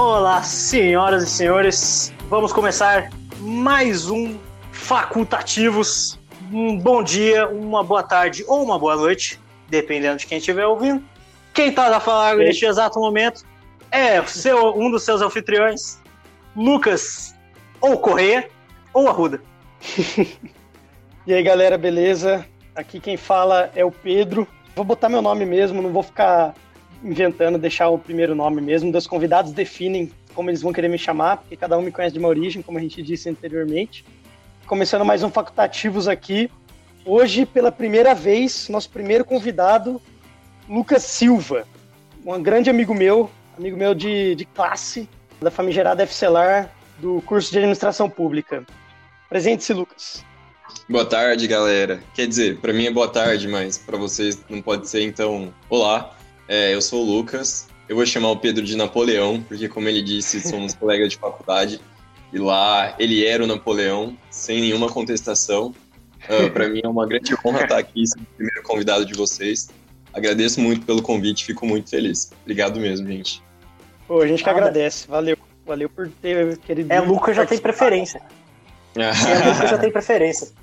Olá, senhoras e senhores. Vamos começar mais um Facultativos. Um bom dia, uma boa tarde ou uma boa noite, dependendo de quem estiver ouvindo. Quem está a falar neste exato momento é seu, um dos seus anfitriões, Lucas, ou Correia, ou Arruda. e aí, galera, beleza? Aqui quem fala é o Pedro. Vou botar meu nome mesmo, não vou ficar inventando, deixar o primeiro nome mesmo. Os convidados definem como eles vão querer me chamar, porque cada um me conhece de uma origem, como a gente disse anteriormente. Começando mais um Facultativos aqui. Hoje, pela primeira vez, nosso primeiro convidado, Lucas Silva, um grande amigo meu, amigo meu de, de classe, da famigerada FCELAR, do curso de Administração Pública. Presente-se, Lucas. Boa tarde, galera. Quer dizer, para mim é boa tarde, mas para vocês não pode ser, então, olá. É, eu sou o Lucas. Eu vou chamar o Pedro de Napoleão, porque, como ele disse, somos colegas de faculdade. E lá ele era o Napoleão, sem nenhuma contestação. Uh, ah, para mim é uma grande honra estar aqui, sendo o primeiro convidado de vocês. Agradeço muito pelo convite, fico muito feliz. Obrigado mesmo, gente. Pô, a gente que agradece, valeu. Valeu por ter querido. É, Lucas já tem preferência. é, Lucas já tem preferência.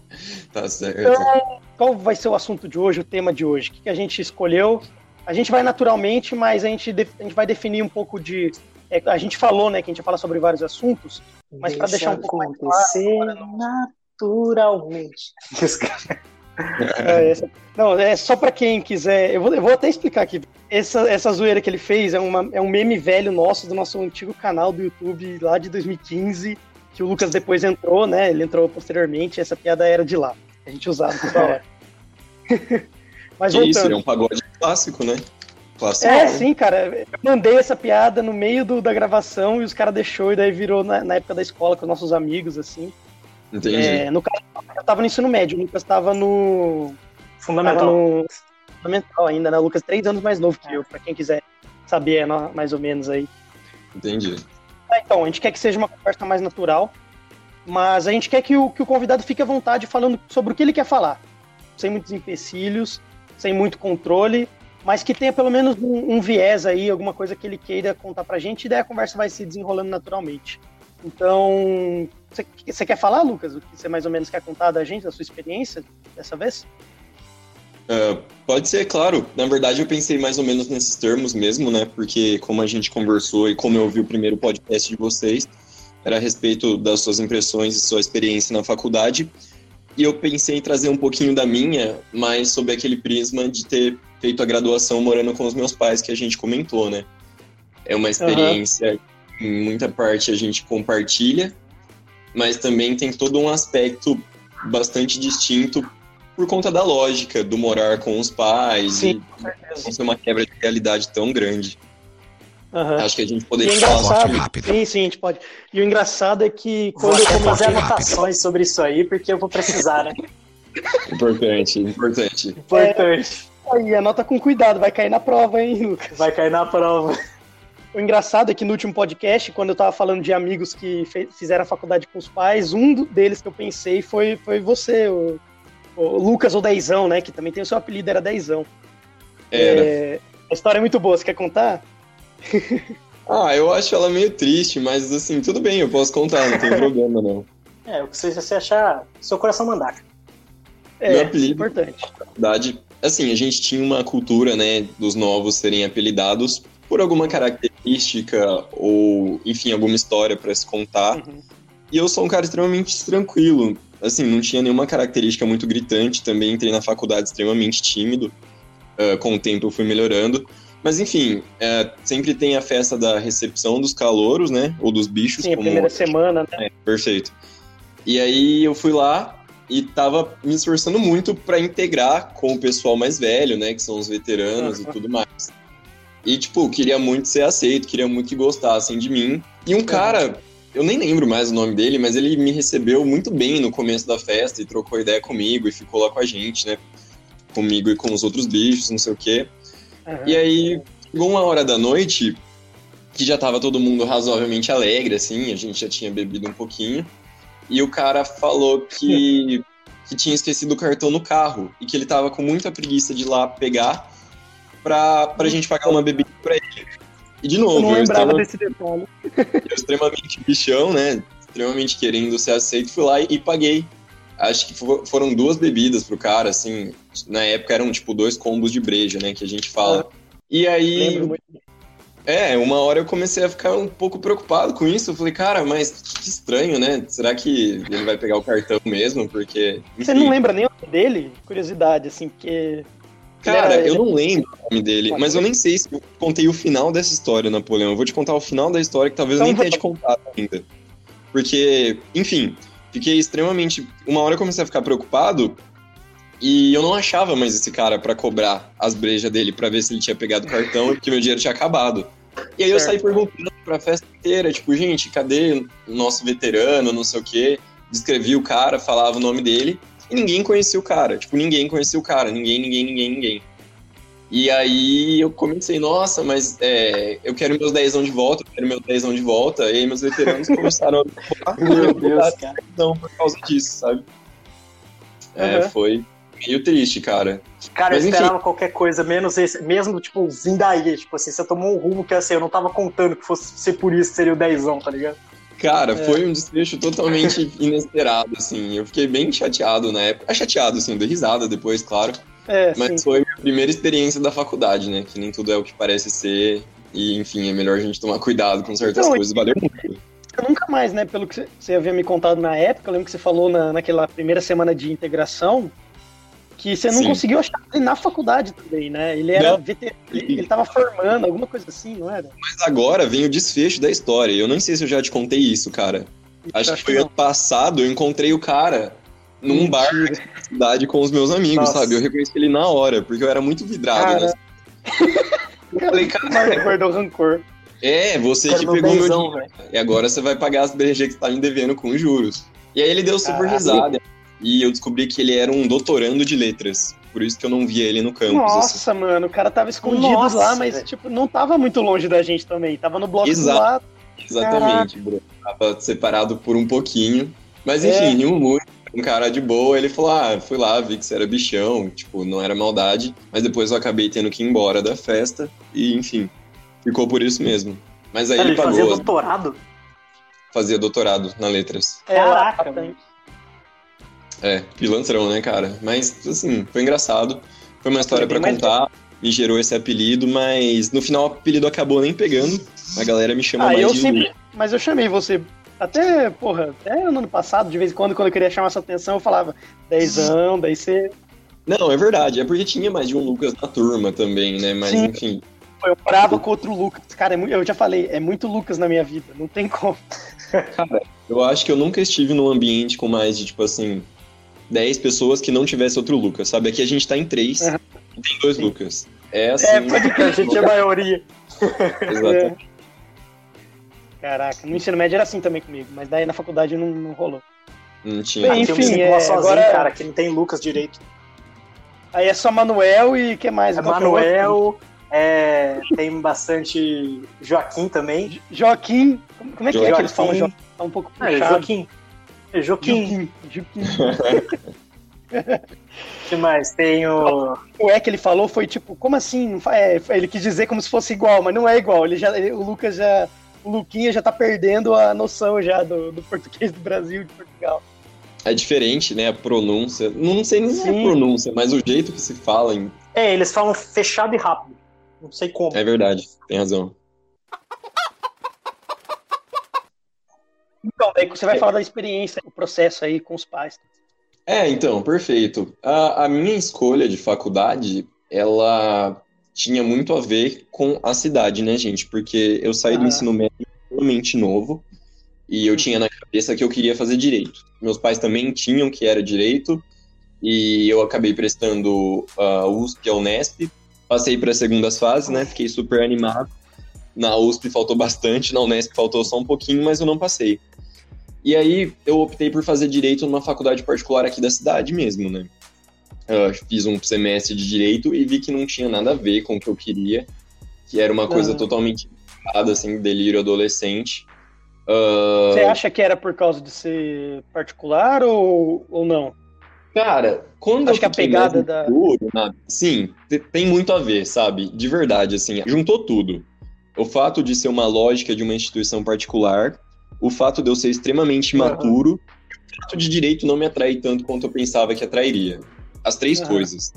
Tá certo. Então, qual vai ser o assunto de hoje, o tema de hoje? O que a gente escolheu? A gente vai naturalmente, mas a gente, a gente vai definir um pouco de. É, a gente falou, né, que a gente ia falar sobre vários assuntos, mas para deixar um pouco mais claro, naturalmente. é, essa, não, é só para quem quiser. Eu vou, eu vou até explicar aqui. Essa, essa zoeira que ele fez é, uma, é um meme velho nosso do nosso antigo canal do YouTube lá de 2015, que o Lucas depois entrou, né? Ele entrou posteriormente. Essa piada era de lá. A gente usava toda hora. Mas que isso, é um pagode clássico, né? Clássico. É, sim, cara. Eu mandei essa piada no meio do, da gravação e os caras deixou e daí virou na, na, época da escola com nossos amigos, assim. Entendi. É, no caso, eu tava no ensino médio, o Lucas tava no. Fundamental. Tava no fundamental ainda, né? O Lucas três anos mais novo que é. eu, pra quem quiser saber é, mais ou menos aí. Entendi. Então, a gente quer que seja uma conversa mais natural, mas a gente quer que o, que o convidado fique à vontade falando sobre o que ele quer falar, sem muitos empecilhos sem muito controle, mas que tenha pelo menos um, um, viés aí, alguma coisa que ele queira contar pra gente, e daí a conversa vai se desenrolando naturalmente. Então, você quer falar, Lucas, o que você mais ou menos quer contar da gente, da sua experiência dessa vez? Uh, pode ser, claro. Na verdade, eu pensei mais ou menos nesses termos mesmo, né? Porque como a gente conversou e como eu ouvi o primeiro podcast de vocês, era a respeito das suas impressões e sua experiência na faculdade. E eu pensei em trazer um pouquinho da minha, mas sob aquele prisma de ter feito a graduação morando com os meus pais, que a gente comentou, né? É uma experiência uhum. que, em muita parte, a gente compartilha, mas também tem todo um aspecto bastante distinto por conta da lógica do morar com os pais Sim, e não ser uma quebra de realidade tão grande. Uhum. Acho que a gente poderia falar rápido. Sim, sim, a gente pode. E o engraçado é que quando eu fazer anotações sobre isso aí, porque eu vou precisar, né? Importante, importante. Importante. É, aí, anota com cuidado, vai cair na prova, hein, Lucas? Vai cair na prova. O engraçado é que no último podcast, quando eu tava falando de amigos que fizeram a faculdade com os pais, um deles que eu pensei foi, foi você, o, o Lucas ou Dezão, né? Que também tem o seu apelido, era Dezão. Era. É, a história é muito boa, você quer contar? Ah, eu acho ela meio triste, mas assim, tudo bem, eu posso contar, não tem problema não. É, o que você, você achar, seu coração mandar. É, Meu apelido, importante. Na verdade, assim, a gente tinha uma cultura, né, dos novos serem apelidados por alguma característica ou, enfim, alguma história para se contar. Uhum. E eu sou um cara extremamente tranquilo. Assim, não tinha nenhuma característica muito gritante. Também entrei na faculdade extremamente tímido. Uh, com o tempo eu fui melhorando. Mas enfim, é, sempre tem a festa da recepção dos calouros, né? Ou dos bichos. Sim, a primeira semana, né? É, perfeito. E aí eu fui lá e tava me esforçando muito para integrar com o pessoal mais velho, né? Que são os veteranos uhum. e tudo mais. E, tipo, queria muito ser aceito, queria muito que gostassem de mim. E um cara, eu nem lembro mais o nome dele, mas ele me recebeu muito bem no começo da festa e trocou ideia comigo e ficou lá com a gente, né? Comigo e com os outros bichos, não sei o quê. Uhum. E aí, chegou uma hora da noite, que já tava todo mundo razoavelmente alegre, assim, a gente já tinha bebido um pouquinho, e o cara falou que, que tinha esquecido o cartão no carro e que ele tava com muita preguiça de ir lá pegar pra, pra gente pagar uma bebida pra ele. E de novo, Eu não eu, lembrava extrema- desse detalhe. eu extremamente bichão, né? Extremamente querendo ser aceito, fui lá e, e paguei. Acho que fo- foram duas bebidas pro cara, assim. Na época eram tipo dois combos de breja, né? Que a gente fala. E aí, é, uma hora eu comecei a ficar um pouco preocupado com isso. Eu falei, cara, mas que estranho, né? Será que ele vai pegar o cartão mesmo? Porque. Você não lembra nem o nome dele? Curiosidade, assim, porque. Cara, era- eu não lembro o nome dele, mas eu nem sei se eu contei o final dessa história, Napoleão. Eu vou te contar o final da história que talvez eu Então nem tenha te contado ainda. Porque, enfim, fiquei extremamente. Uma hora eu comecei a ficar preocupado e eu não achava mais esse cara pra cobrar as brejas dele pra ver se ele tinha pegado o cartão e que meu dinheiro tinha acabado. E aí eu Certo. saí perguntando pra festa inteira, tipo, gente, cadê o nosso veterano, não sei o quê. Descrevi o cara, falava o nome dele. E ninguém conhecia o cara. Tipo, ninguém conhecia o cara. Ninguém, ninguém, ninguém, ninguém. E aí eu comecei, nossa, mas é, eu quero meus dezão de volta, eu quero meus dezão de volta. E aí meus veteranos começaram a Meu Deus, cara. não por causa disso, sabe? É, Aham. foi meio triste, cara. Cara, Mas, eu enfim. esperava qualquer coisa, menos esse, mesmo, tipo, vindo daí, tipo assim, você tomou um rumo que assim, eu não tava contando que fosse ser por isso que seria o dezão, tá ligado? Cara, É. foi um desfecho totalmente inesperado, assim. Eu fiquei bem chateado na época. É chateado, assim, dei risada depois, claro. É, Mas sim. foi a primeira experiência da faculdade, né? Que nem tudo é o que parece ser. E, enfim, é melhor a gente tomar cuidado com certas Então, coisas. Valeu muito. Eu nunca mais, né? Pelo que você- havia me contado na época, eu lembro que você falou na, naquela primeira semana de integração que você não Sim. conseguiu achar ele na faculdade também, né? Ele era veterano, ele, ele tava formando, alguma coisa assim, não era? Mas agora vem o desfecho da história. Eu nem sei se eu já te contei isso, cara. Acho, Acho que foi ano passado, eu encontrei o cara num bar na cidade com os meus amigos, Nossa. sabe? Eu reconheci ele na hora, porque eu era muito vidrado. Cara. nessa- Eu falei, cara, guardou rancor. é, você que pegou meu dinheiro. velho. E agora você vai pagar as BG que você tá me devendo com juros. E aí ele deu super Caraca. risada. E eu descobri que ele era um doutorando de letras. Por isso que eu não via ele no campus. assim. Nossa, mano, o cara tava escondido Nossa, lá, mas, velho. tipo, não tava muito longe da gente também. Tava no bloco Exato. do lado. Exatamente, bro. Tava separado por um pouquinho. Mas É. enfim, nenhum muito. Um cara de boa, ele falou: Ah, fui lá, vi que você era bichão, tipo, não era maldade. Mas depois eu acabei tendo que ir embora da festa. E enfim, ficou por isso mesmo. Mas aí Ele, ele fazia pagou, doutorado? fazia doutorado na letras. É, Caraca. É, pilantrão, né, cara? Mas, assim, foi engraçado. Foi uma história mais contar. Me gerou esse apelido, mas no final o apelido acabou nem pegando. A galera me chama Ah, mais eu de sempre. Mas eu chamei você. Até, porra, até no ano passado, de vez em quando, quando eu queria chamar sua atenção, eu falava dezão, daí você. Não, é verdade. É porque tinha mais de um Lucas na turma também, né? Mas, Sim. enfim. Eu brava com outro Lucas. Cara, é eu já falei, é muito Lucas na minha vida. Não tem como. Eu acho que eu nunca estive num ambiente com mais de, tipo assim, 10 pessoas que não tivesse outro Lucas, sabe? Aqui a gente tá em três Aham. e tem dois Sim. Lucas. É assim. É, pode A gente é maioria. Exatamente. Caraca, no ensino médio era assim também comigo, mas daí na faculdade não, não rolou. Não tinha. Bem, eu me enfim, é, sozinho, agora- cara, que não tem Lucas direito. Aí é só Manuel e que mais? É é? Manuel, é, tem bastante Joaquim também. Joaquim. Como, é que é que eles falam Joaquim. Joaquim? Tá um pouco Ah, é puxado. Joaquim. É Joaquim. Joaquim. Joaquim. O que mais? Tem o. O é que ele falou foi tipo, como assim? É, ele quis dizer como se fosse igual, mas não é igual. Ele já, ele- o Lucas já. O Luquinha já tá perdendo a noção já do, do português do Brasil e de Portugal. É diferente, né? A pronúncia. Não sei nem se é pronúncia, mas o jeito que se fala em- É, eles falam fechado e rápido. Não sei como. é verdade. Tem razão. Então, daí você vai falar da experiência, o processo aí com os pais. É, então, perfeito. A, a minha escolha de faculdade, ela tinha muito a ver com a cidade, né, gente? Porque eu saí do Ah. ensino médio extremamente novo e eu tinha na cabeça que eu queria fazer direito. Meus pais também tinham que era direito e eu acabei prestando a USP e a Unesp. Passei para as segundas fases, né? Fiquei super animado. Na USP faltou bastante, na Unesp faltou só um pouquinho, mas eu não passei. E aí eu optei por fazer direito numa faculdade particular aqui da cidade mesmo, né? Eu fiz um semestre de direito e vi que não tinha nada a ver com o que eu queria, que era uma coisa Ah. totalmente errada, assim, delírio adolescente. Ah, Você acha que era por causa de ser particular ou, ou não? Cara, quando Acho eu que a pegada da- sim, te- tem muito a ver, sabe? De verdade, assim, juntou tudo. O fato de ser uma lógica de uma instituição particular, o fato de eu ser extremamente imaturo, uhum. o fato de direito não me atrair tanto quanto eu pensava que atrairia. As três uhum. coisas.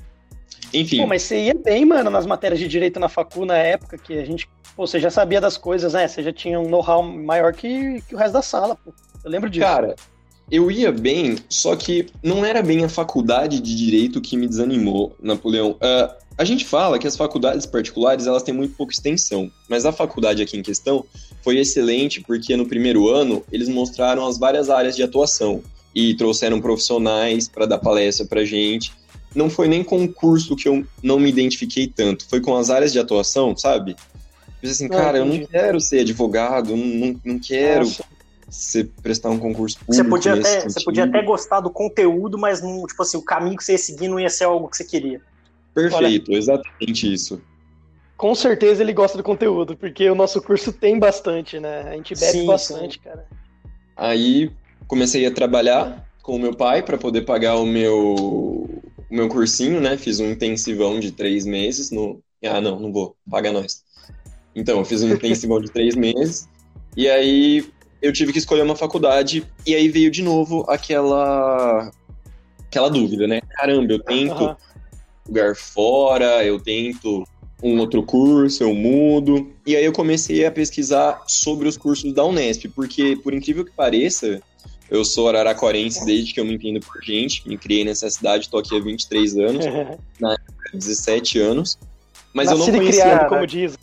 Enfim. Pô, mas você ia bem, mano, nas matérias de direito na facu na época que a gente. Pô, você já sabia das coisas, né? Você já tinha um know-how maior que, que o resto da sala, pô. Eu lembro disso. Cara, eu ia bem, só que não era bem a faculdade de direito que me desanimou, Napoleão. Uh, a gente fala que as faculdades particulares elas têm muito pouca extensão, mas a faculdade aqui em questão foi excelente porque no primeiro ano eles mostraram as várias áreas de atuação e trouxeram profissionais para dar palestra para gente. Não foi nem com o curso que eu não me identifiquei tanto, foi com as áreas de atuação, sabe? Eu assim, cara, eu não quero ser advogado, não, não quero. Nossa você prestar um concurso público. Você podia, até, você podia até gostar do conteúdo, mas não, tipo assim, o caminho que você ia seguir não ia ser algo que você queria. Perfeito, Olha, exatamente isso. Com certeza ele gosta do conteúdo, porque o nosso curso tem bastante, né? A gente bebe sim, bastante, sim. cara. Aí comecei a trabalhar com o meu pai para poder pagar o meu, o meu cursinho, né? Fiz um intensivão de três meses no. Ah, não, não vou, paga nós. Então, eu fiz um intensivão de três meses. E aí eu tive que escolher uma faculdade e aí veio de novo aquela aquela dúvida, né? Caramba, eu tento uhum. lugar fora, eu tento um outro curso, eu mudo. E aí eu comecei a pesquisar sobre os cursos da Unesp, porque por incrível que pareça, eu sou araraquarense desde que eu me entendo por gente, me criei nessa cidade, tô aqui há 23 anos, na época 17 anos. Mas Nascido eu não conhecia, criado, como diz.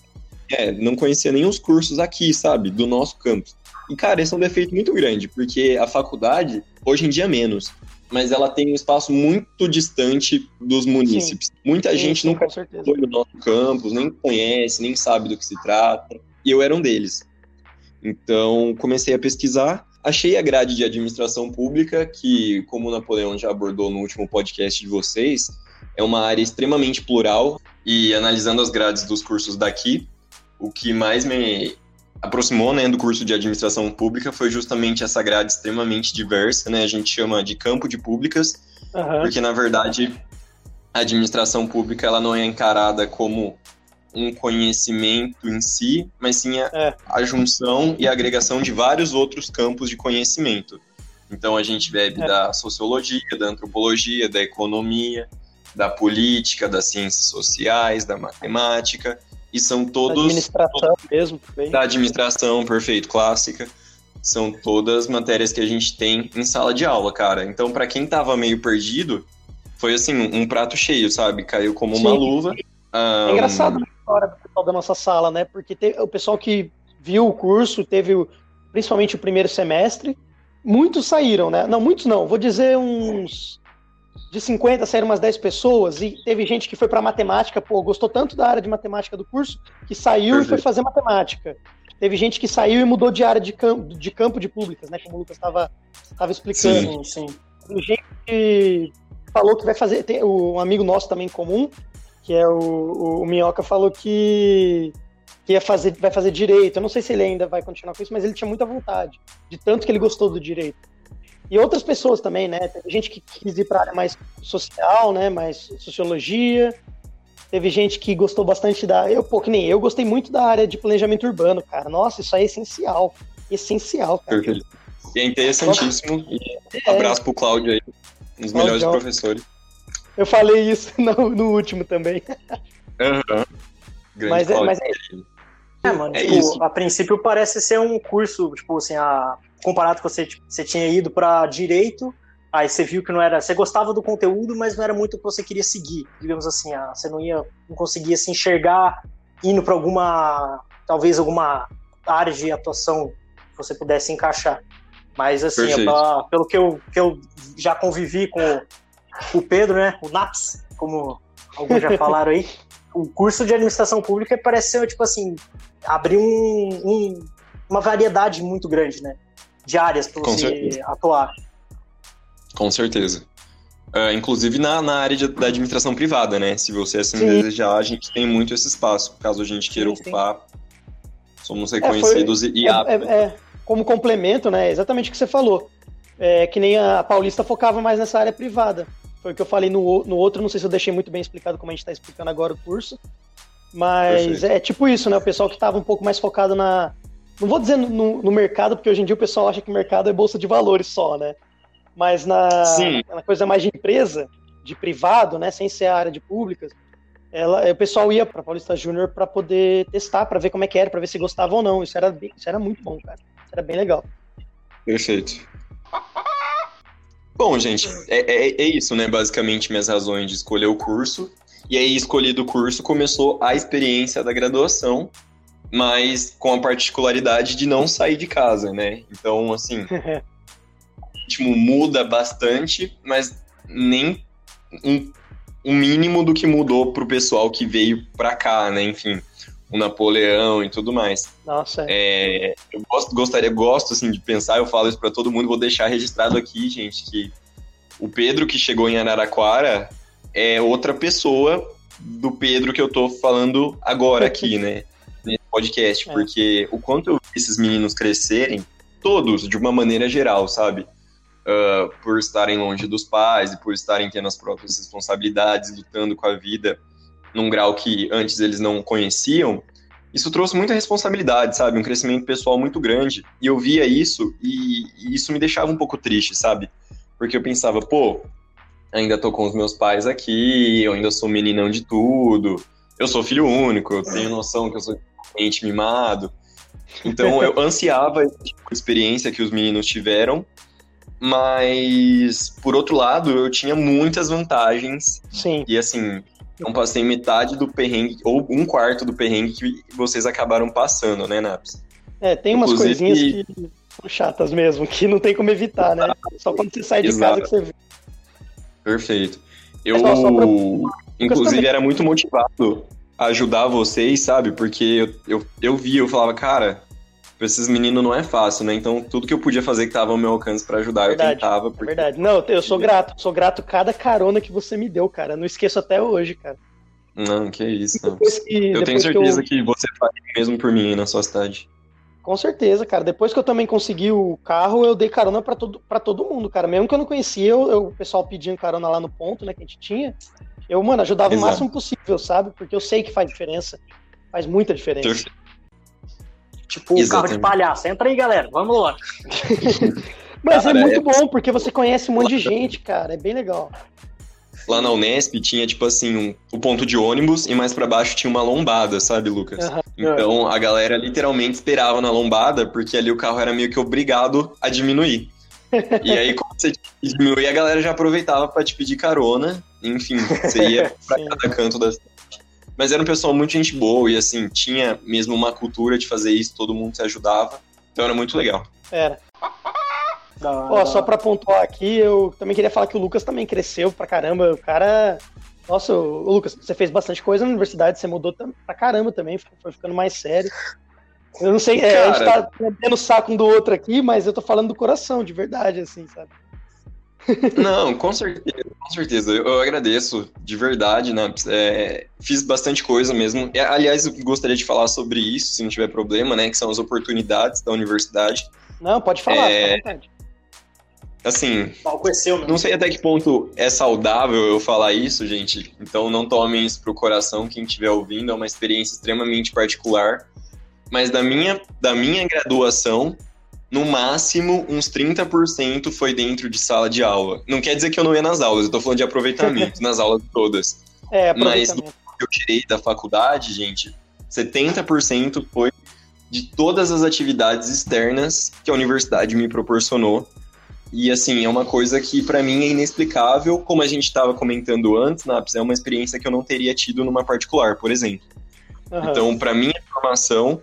É, não conhecia nem os cursos aqui, sabe, do nosso campus. E, cara, esse é um defeito muito grande, porque a faculdade, hoje em dia, menos. Mas ela tem um espaço muito distante dos munícipes. Sim. Muita sim, gente sim, nunca foi no nosso campus, nem conhece, nem sabe do que se trata. E eu era um deles. Então, comecei a pesquisar. Achei a grade de administração pública, que, como o Napoleão já abordou no último podcast de vocês, é uma área extremamente plural. E analisando as grades dos cursos daqui, o que mais me aproximou né, do curso de administração pública foi justamente essa grade extremamente diversa, né? A gente chama de campo de públicas, uhum. porque na verdade a administração pública ela não é encarada como um conhecimento em si, mas sim a, é. a junção e a agregação de vários outros campos de conhecimento. Então a gente bebe é. da sociologia, da antropologia, da economia, da política, das ciências sociais, da matemática e são todos. Administração mesmo, também. Da administração, perfeito, clássica. São todas matérias que a gente tem em sala de aula, cara. Então, para quem tava meio perdido, foi assim, um prato cheio, sabe? Caiu como Sim. uma luva. Um... É engraçado a história do pessoal da nossa sala, né? Porque teve, o pessoal que viu o curso, teve principalmente o primeiro semestre, muitos saíram, né? Não, muitos não, vou dizer uns de 50 saíram umas 10 pessoas e teve gente que foi para matemática, pô, gostou tanto da área de matemática do curso que saiu Perfeito. e foi fazer matemática. Teve gente que saiu e mudou de área de campo de, campo de públicas, né? Como o Lucas estava explicando. Sim, sim. Tem gente que falou que vai fazer. Tem um amigo nosso também comum, que é o, o, o Minhoca, falou que, que ia fazer, vai fazer direito. Eu não sei se ele ainda vai continuar com isso, mas ele tinha muita vontade, de tanto que ele gostou do direito. E outras pessoas também, né? Teve gente que quis ir para a área mais social, né? Mais sociologia. Teve gente que gostou bastante da. Eu, pô, que nem eu, gostei muito da área de planejamento urbano, cara. Nossa, isso aí é essencial. Essencial, cara. Perfeito. E é interessantíssimo. E é. abraço pro Cláudio aí, um dos melhores professores. Eu falei isso no, no último também. Aham. Uhum. Mas, é, mas é, é, mano, é tipo, isso. a princípio parece ser um curso, tipo assim, a, comparado com você, tipo, você tinha ido para direito, aí você viu que não era, você gostava do conteúdo, mas não era muito o que você queria seguir, digamos assim, ah, você não ia, não conseguia se enxergar indo para alguma, talvez alguma área de atuação que você pudesse encaixar. Mas assim, é pra, pelo que eu, que eu já convivi com o Pedro, né, o NAPS, como alguns já falaram aí, o curso de administração pública parece ser, tipo assim, abrir um, um, uma variedade muito grande, né? De áreas para você certeza. atuar. Com certeza. Uh, inclusive na, na área de, da administração privada, né? Se você assim sim. desejar, a gente tem muito esse espaço. Caso a gente queira sim, ocupar, sim. somos reconhecidos é, foi, e, aptos. É, é, como complemento, né? Exatamente o que você falou. É, que nem a Paulista focava mais nessa área privada. Foi o que eu falei no, no outro, não sei se eu deixei muito bem explicado como a gente está explicando agora o curso. Mas é tipo isso, né? O pessoal que estava um pouco mais focado na. Não vou dizer no, no, mercado, porque hoje em dia o pessoal acha que o mercado é bolsa de valores só, né? Mas na, na coisa mais de empresa, de privado, né? Sem ser a área de públicas, ela, o pessoal ia para Paulista Júnior para poder testar, para ver como é que era, para ver se gostava ou não. Isso era, bem, isso era muito bom, cara. Isso era bem legal. Perfeito. Bom, gente, é, é, é, isso, né? Basicamente, minhas razões de escolher o curso. E aí, escolhido o curso, começou a experiência da graduação, mas com a particularidade de não sair de casa, né? Então, assim, o ritmo muda bastante, mas nem um o mínimo do que mudou pro pessoal que veio pra cá, né? Enfim, o Napoleão e tudo mais. Nossa. É, eu gosto, gostaria, gosto assim de pensar, eu falo isso para todo mundo, vou deixar registrado aqui, gente, que o Pedro que chegou em Araraquara é outra pessoa do Pedro que eu tô falando agora aqui, né? Nesse podcast, é. porque o quanto eu vi esses meninos crescerem, todos, de uma maneira geral, sabe? uh, por estarem longe dos pais e por estarem tendo as próprias responsabilidades, lutando com a vida num grau que antes eles não conheciam, isso trouxe muita responsabilidade, sabe? Um crescimento pessoal muito grande. E eu via isso e, e isso me deixava um pouco triste, sabe? Porque eu pensava, pô, ainda tô com os meus pais aqui, eu ainda sou meninão de tudo, eu sou filho único, eu tenho noção que eu sou ente mimado. Então eu ansiava essa tipo experiência que os meninos tiveram mas, por outro lado, eu tinha muitas vantagens. Sim. E assim, não passei metade do perrengue, ou um quarto do perrengue que vocês acabaram passando, né, Naps? É, tem umas Inclusive, coisinhas que são chatas mesmo, que não tem como evitar, né? Só quando você sai de Exato. casa que você vê. Perfeito. Eu, pra... inclusive, era muito motivado a ajudar vocês, sabe? Porque eu, eu, eu via, eu falava, cara, pra esses meninos não é fácil, né? Então tudo que eu podia fazer que tava ao meu alcance para ajudar, verdade, eu tentava. Porque... É verdade. Não, eu sou grato, sou grato cada carona que você me deu, cara. Não esqueço até hoje, cara. Não, que isso. Não. Que, eu tenho certeza que, eu... que você faz mesmo por mim na sua cidade. Com certeza, cara. Depois que eu também consegui o carro, eu dei carona para todo, pra todo mundo, cara. Mesmo que eu não conhecia, eu, eu, o pessoal pedindo carona lá no ponto, né, que a gente tinha. Eu, mano, ajudava Exato. o máximo possível, sabe? Porque eu sei que faz diferença. Faz muita diferença. Perfeito. Tipo o carro de palhaço. Entra aí, galera. Vamos lá. Mas é cara, é muito é... bom, porque você conhece um monte de gente, cara. É bem legal. Lá na Unesp tinha, tipo assim, um, o ponto de ônibus e mais para baixo tinha uma lombada, sabe, Lucas? Uhum. Então a galera literalmente esperava na lombada, porque ali o carro era meio que obrigado a diminuir. e aí, quando você diminuía, a galera já aproveitava para te pedir carona. Enfim, você ia pra cada canto da cidade. Mas era um pessoal muito gente boa e, assim, tinha mesmo uma cultura de fazer isso, todo mundo se ajudava. Então era muito legal. Era. Ó, só pra pontuar aqui, eu também queria falar que o Lucas também cresceu pra caramba. O cara. Nossa, o Lucas, você fez bastante coisa na universidade, você mudou pra caramba também, foi ficando mais sério. Eu não sei, é, a gente tá tendo saco um do outro aqui, mas eu tô falando do coração, de verdade, assim, sabe? Não, com certeza, com certeza. Eu, agradeço, de verdade, né? É, fiz bastante coisa mesmo. É, aliás, eu gostaria de falar sobre isso, se não tiver problema, né? Que são as oportunidades da universidade. Não, pode falar, é... vontade. Assim, não sei até que ponto é saudável eu falar isso, gente. Então não tomem isso pro coração, quem estiver ouvindo. É uma experiência extremamente particular. Mas da minha, da minha graduação, no máximo, uns 30% foi dentro de sala de aula. Não quer dizer que eu não ia nas aulas, eu tô falando de aproveitamento, nas aulas todas. É, Mas do que eu tirei da faculdade, gente, 70% foi de todas as atividades externas que a universidade me proporcionou. E assim, é uma coisa que para mim é inexplicável, como a gente estava comentando antes, Naps, é uma experiência que eu não teria tido numa particular, por exemplo. Uhum. Então, para minha formação,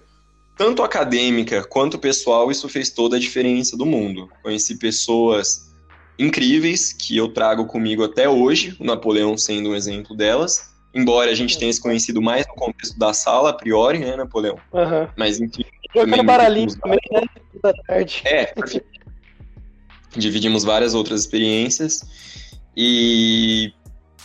tanto acadêmica quanto pessoal, isso fez toda a diferença do mundo. Conheci pessoas incríveis que eu trago comigo até hoje, o Napoleão sendo um exemplo delas. Embora a gente tenha se conhecido mais no contexto da sala, a priori, né, Napoleão? Uhum. Mas enfim. Jogando baralhinho também, né? Da tarde. É, dividimos várias outras experiências. E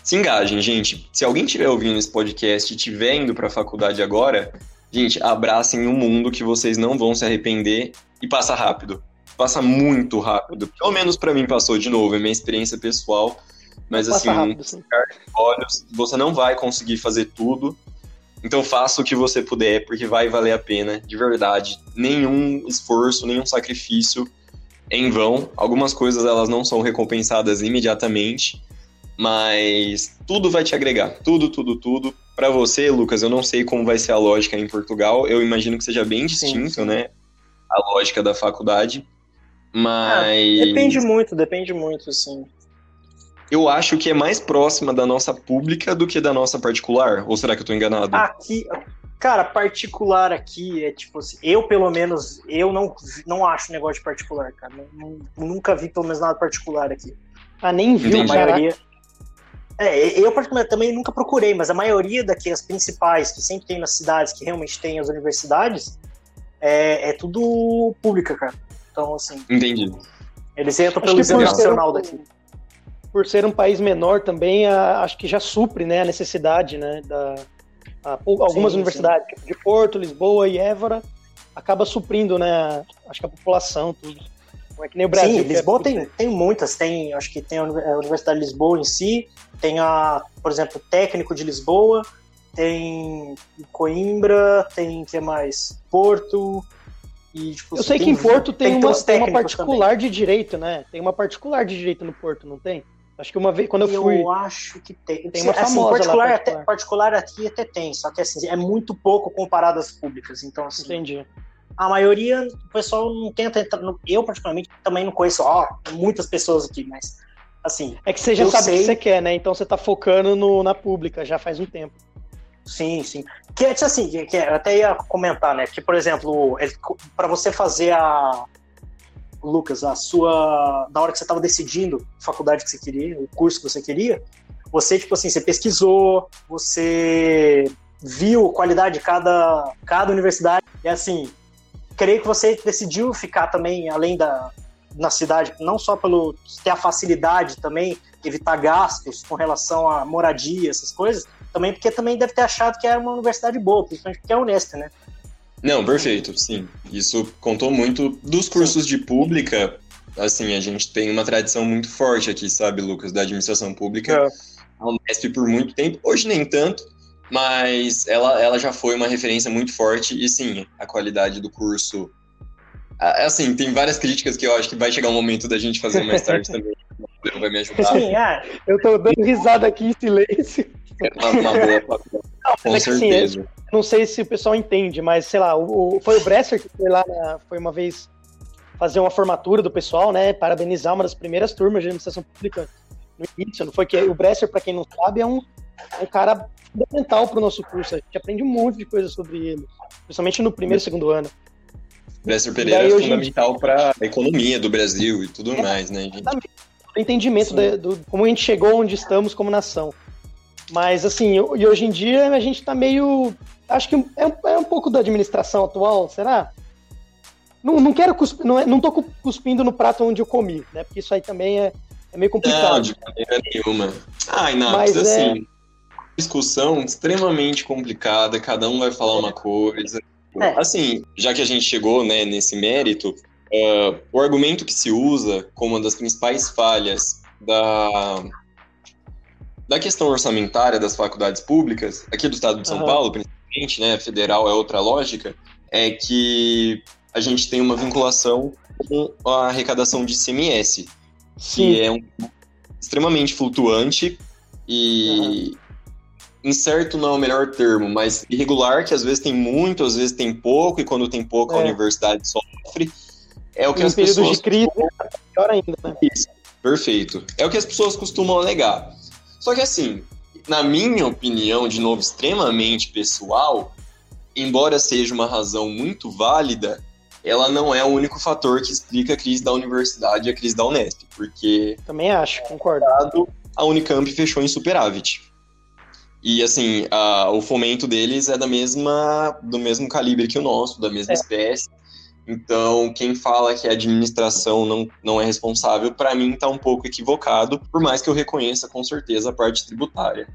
se engajem, gente. Se alguém estiver ouvindo esse podcast e estiver indo para a faculdade agora, Gente, abracem um mundo que vocês não vão se arrepender e passa rápido. Passa muito rápido. Pelo menos para mim passou de novo, é minha experiência pessoal. Mas assim, rápido, olhos, você não vai conseguir fazer tudo. Então faça o que você puder, porque vai valer a pena, de verdade. Nenhum esforço, nenhum sacrifício em vão. Algumas coisas elas não são recompensadas imediatamente, mas tudo vai te agregar, tudo, tudo, tudo. Para você, Lucas, eu não sei como vai ser a lógica em Portugal. Eu imagino que seja bem distinto, sim, sim. né? A lógica da faculdade. Mas. Ah, depende muito, depende muito, assim. Eu acho que é mais próxima da nossa pública do que da nossa particular. Ou será que eu tô enganado? Aqui, cara, particular aqui é tipo assim, eu pelo menos, eu não, não acho negócio de particular, cara. Não, nunca vi pelo menos nada particular aqui. Ah, nem viu, a maioria. É, eu particularmente também nunca procurei, mas a maioria daqui, as principais, que sempre tem nas cidades, que realmente tem as universidades, é, é tudo pública, cara. Então, assim. Entendi. Eles entram pelo exame nacional daqui por ser um país menor também, a, acho que já supre né, a necessidade né, da a, algumas sim, universidades, sim. Tipo de Porto, Lisboa e Évora, acaba suprindo, né, acho que a população, tudo. Não é que nem o Brasil. Sim, é Lisboa é... tem, tem muitas, tem, acho que tem a Universidade de Lisboa em si, tem a, por exemplo, o técnico de Lisboa, tem Coimbra, tem que mais? Porto, e, tipo, eu sei que em Porto tem, tem, uma, tem uma particular também. de direito, né? Tem uma particular de direito no Porto, não tem? Acho que uma vez, quando eu, eu fui. Eu acho que tem. Tem uma assim, famosa particular, lá, particular. Até, particular aqui até tem, só que assim, é muito pouco comparado às públicas. Então, assim. Entendi. A maioria, o pessoal não tenta entrar. Eu, particularmente, também não conheço, ó, muitas pessoas aqui, mas. Assim. É que você já sabe sei... o que você quer, né? Então você tá focando no, na pública já faz um tempo. Sim, sim. Que é assim, que, que eu até ia comentar, né? Que, por exemplo, para você fazer a, Lucas, a sua. Na hora que você estava decidindo a faculdade que você queria, o curso que você queria, você, tipo assim, você pesquisou, você viu a qualidade de cada, cada universidade. E assim, creio que você decidiu ficar também, além da. Na cidade, não só pelo ter a facilidade também, evitar gastos com relação à moradia, essas coisas, também porque também deve ter achado que era uma universidade boa, principalmente porque é honesta, né? Não, perfeito, sim. Isso contou muito dos cursos sim. de pública. Assim, a gente tem uma tradição muito forte aqui, sabe, Lucas, da administração pública. É. A Unesp por muito tempo, hoje nem tanto, mas ela, ela já foi uma referência muito forte e sim, a qualidade do curso. Assim, tem várias críticas que eu acho que vai chegar um momento da gente fazer mais tarde também. Vai me ajudar. Sim, é. Eu tô dando risada aqui em silêncio. É uma, uma boa, com é certeza. Assim, não sei se o pessoal entende, mas sei lá, o, foi o Bresser que foi lá, na, foi uma vez fazer uma formatura do pessoal, né? Parabenizar uma das primeiras turmas de administração pública no início. Não foi que o Bresser, para quem não sabe, é um, é um cara fundamental para o nosso curso. A gente aprende um monte de coisa sobre ele, principalmente no primeiro e segundo ano. Bresser Pereira é fundamental para a economia do Brasil e tudo é, mais, né, gente? O entendimento de, do como a gente chegou onde estamos como nação. Mas, assim, e hoje em dia a gente tá meio. Acho que é um, é um pouco da administração atual, será? Não, não quero cuspir, não, é, não tô cuspindo no prato onde eu comi, né? Porque isso aí também é, é meio complicado. Não, de maneira nenhuma. Ai, não, mas assim, é... discussão extremamente complicada, cada um vai falar uma coisa. É. Assim, já que a gente chegou né, nesse mérito, uh, o argumento que se usa como uma das principais falhas da, da questão orçamentária das faculdades públicas, aqui do estado de São uhum. Paulo, principalmente, né, federal é outra lógica, é que a gente tem uma vinculação com a arrecadação de CMS, Sim. que é um extremamente flutuante e uhum. Incerto não é o melhor termo, mas irregular, que às vezes tem muito, às vezes tem pouco, e quando tem pouco é. a universidade sofre. É o que em as pessoas. de crise, pior ainda, né? Isso, perfeito. É o que as pessoas costumam alegar. Só que assim, na minha opinião, de novo, extremamente pessoal, embora seja uma razão muito válida, ela não é o único fator que explica a crise da universidade e a crise da Unesp, porque... Também acho, concordo. A Unicamp fechou em superávit. E assim, a, o fomento deles é da mesma, do mesmo calibre que o nosso, da mesma é. espécie. Então, quem fala que a administração não, não é responsável, para mim está um pouco equivocado, por mais que eu reconheça com certeza a parte tributária.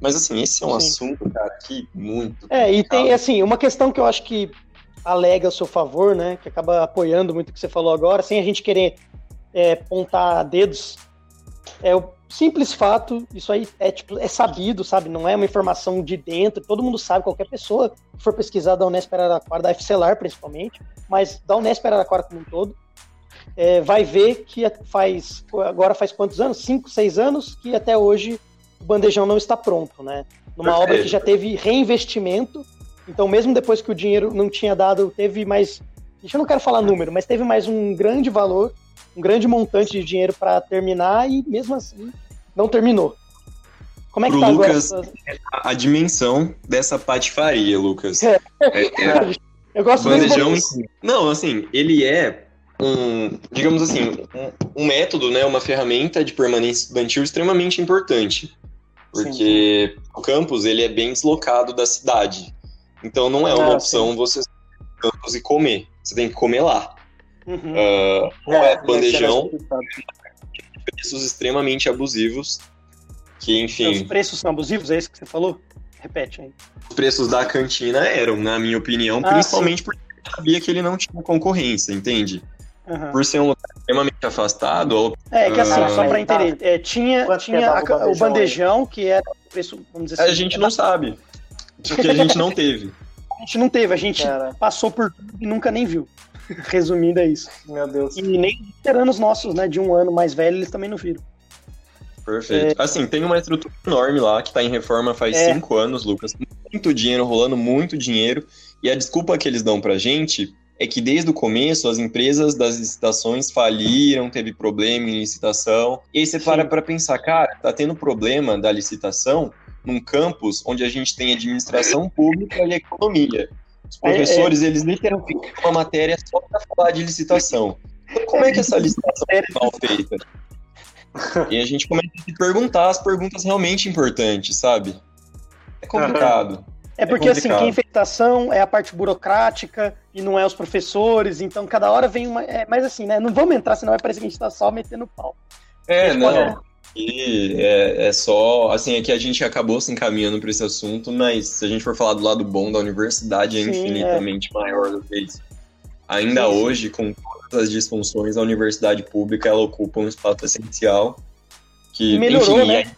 Mas assim, esse é um Sim. assunto, cara, que muito. É, e tem assim, uma questão que eu acho que alega a seu favor, né? Que acaba apoiando muito o que você falou agora, sem a gente querer é, pontar dedos. É o simples fato, isso aí é, tipo, é sabido, sabe? Não é uma informação de dentro, todo mundo sabe, qualquer pessoa que for pesquisar da Unesp Araraquara, da FCELAR principalmente, mas da Unesp Araraquara como um todo, é, vai ver que faz, agora faz quantos anos? Cinco, seis anos, que até hoje o bandejão não está pronto, né? Numa Perfeito. obra que já teve reinvestimento, então mesmo depois que o dinheiro não tinha dado, teve mais, eu não quero falar número, mas teve mais um grande valor um grande montante de dinheiro para terminar e mesmo assim não terminou. Como é que Pro tá Lucas, agora? A, a dimensão dessa patifaria, Lucas. É. É, é. Eu gosto bandejão, Não, assim, ele é um, digamos assim, um, um, método, né, uma ferramenta de permanência estudantil extremamente importante. Porque sim, sim. o campus, ele é bem deslocado da cidade. Então não é uma ah, opção sim. você campus e comer. Você tem que comer lá. Uhum. Uh, é, é bandejão, preços extremamente abusivos, que enfim... Os preços são abusivos, é isso que você falou? Repete aí. Os preços da cantina eram, na minha opinião, ah, principalmente sim. porque eu sabia que ele não tinha concorrência, entende? Uhum. Por ser um lugar extremamente afastado. É, que assim, uh... só pra entender, é, tinha, tinha a, o, bandejão, o bandejão, que era o preço, vamos dizer assim. A gente não sabe, porque a gente não teve. A gente não teve, a gente Cara. passou por tudo e nunca nem viu. Resumindo, é isso. Meu Deus. E nem veteranos nossos, né, de um ano mais velho, eles também não viram. Perfeito. É... Assim, tem uma estrutura enorme lá que tá em reforma faz é... cinco anos, Lucas. Muito dinheiro rolando, muito dinheiro. E a desculpa que eles dão pra gente é que desde o começo as empresas das licitações faliram, teve problema em licitação. E aí você Sim. para pra pensar, cara, tá tendo problema da licitação num campus onde a gente tem administração pública e economia. Os professores, é, é. eles literalmente uma matéria só para falar de licitação. Então, como é que essa licitação é mal feita? E a gente começa a se perguntar as perguntas realmente importantes, sabe? É complicado. É porque, é assim, quem fez licitação é a parte burocrática e não é os professores, então cada hora vem uma. É, mas assim, né? Não vamos entrar, senão vai parecer que a gente tá só metendo pau. É, não. Pode aqui é, é só. Assim, aqui a gente acabou se encaminhando para esse assunto, mas se a gente for falar do lado bom da universidade, é Sim, infinitamente é. maior do que isso. Ainda Sim. hoje, com todas as disfunções, a universidade pública ela ocupa um espaço essencial. Que, melhorou, enfim, né?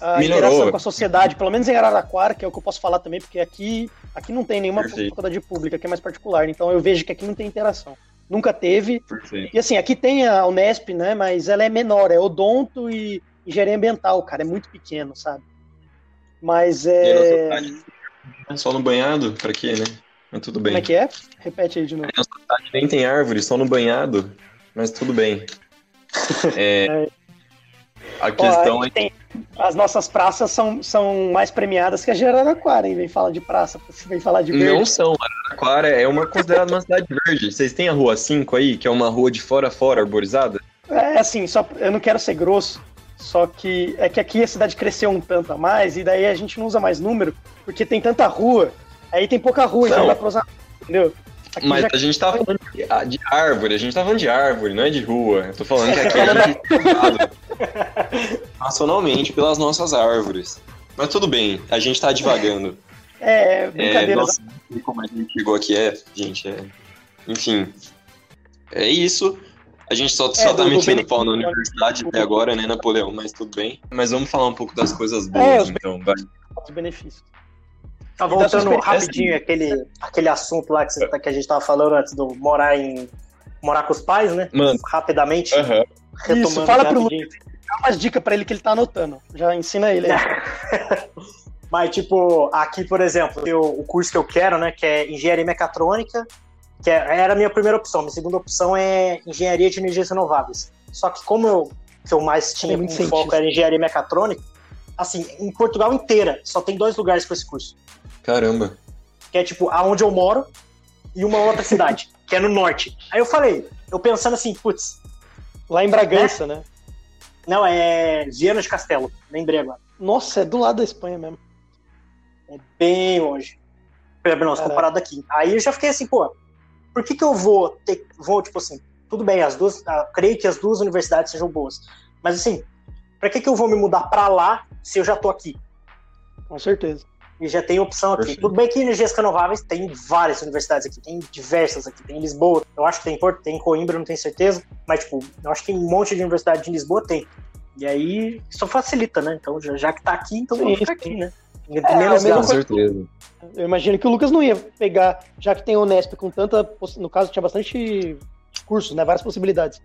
A melhorou. interação com a sociedade, pelo menos em Araraquara, que é o que eu posso falar também, porque aqui, aqui não tem nenhuma Perfeito. faculdade pública, aqui é mais particular, então eu vejo que aqui não tem interação nunca teve. Perfeito. E assim, aqui tem a Unesp, né? Mas ela é menor, é odonto e engenharia ambiental, cara, é muito pequeno, sabe? Mas é. Só no banhado? Pra quê, né? Mas tudo bem. Como é que é? Repete aí de novo. A cidade nem tem árvore, só no banhado. Mas tudo bem. É... é. A questão Ó, é. Tem... As nossas praças são, são mais premiadas que a de Araraquara, hein? Vem falar de praça, vem falar de verde. Não são. Araraquara é uma considerada uma cidade verde. Vocês têm a Rua 5 aí, que é uma rua de fora a fora, arborizada? É, assim, só eu não quero ser grosso, só que é que aqui a cidade cresceu um tanto a mais, e daí a gente não usa mais número, porque tem tanta rua, aí tem pouca rua, então não. então dá pra usar, entendeu? Aqui Mas já... a gente tá falando de, ah, de, árvore, a gente tá falando de árvore, não é de rua. Eu tô falando que aqui a gente é nacionalmente pelas nossas árvores. Mas tudo bem, a gente tá divagando. É, brincadeira. É, nossa, como a gente chegou aqui é, gente, é. Enfim. É isso. A gente só, é, só tá metendo pau na universidade até agora, né, Napoleão? Mas tudo bem. Mas vamos falar um pouco das coisas boas, é, então, vai. Os benefícios. Tá voltando rapidinho aquele, aquele assunto lá que, você, que a gente tava falando antes do morar em. morar com os pais, né? Mano. Rapidamente. Uhum. Retomando Isso, fala pro Lucas. Dá umas dicas pra ele que ele tá anotando. Já ensina ele aí. Mas, tipo, aqui, por exemplo, eu, o curso que eu quero, né, que é Engenharia Mecatrônica, que é, era a minha primeira opção. Minha segunda opção é Engenharia de Energias Renováveis. Só que como eu, que eu mais tinha um foco era Engenharia Mecatrônica, assim, em Portugal inteira, só tem dois lugares com esse curso. Caramba. Que é tipo aonde eu moro e uma outra cidade, que é no norte. Aí eu falei, eu pensando assim, putz. Lá em Bragança, né? né? Não, é Viana de Castelo, lembrei agora. Nossa, é do lado da Espanha mesmo. É bem longe. Não, comparado aqui. Aí eu já fiquei assim, pô, por que que eu vou ter, vou, tipo assim, tudo bem, as duas, ah, creio que as duas universidades sejam boas, mas assim, para que que eu vou me mudar para lá se eu já tô aqui? Com certeza e já tem opção aqui. Perfeito. Tudo bem que energias renováveis tem várias universidades aqui, tem diversas aqui, tem em Lisboa, eu acho que tem Porto, tem em Coimbra, não tenho certeza, mas tipo, eu acho que tem um monte de universidade em Lisboa tem. E aí, isso facilita, né? Então, já, já que tá aqui, então Sim, sim. aqui, né? É, Menos Com certeza. Eu imagino que o Lucas não ia pegar, já que tem o Unesp com tanta. No caso, tinha bastante cursos, né? Várias possibilidades.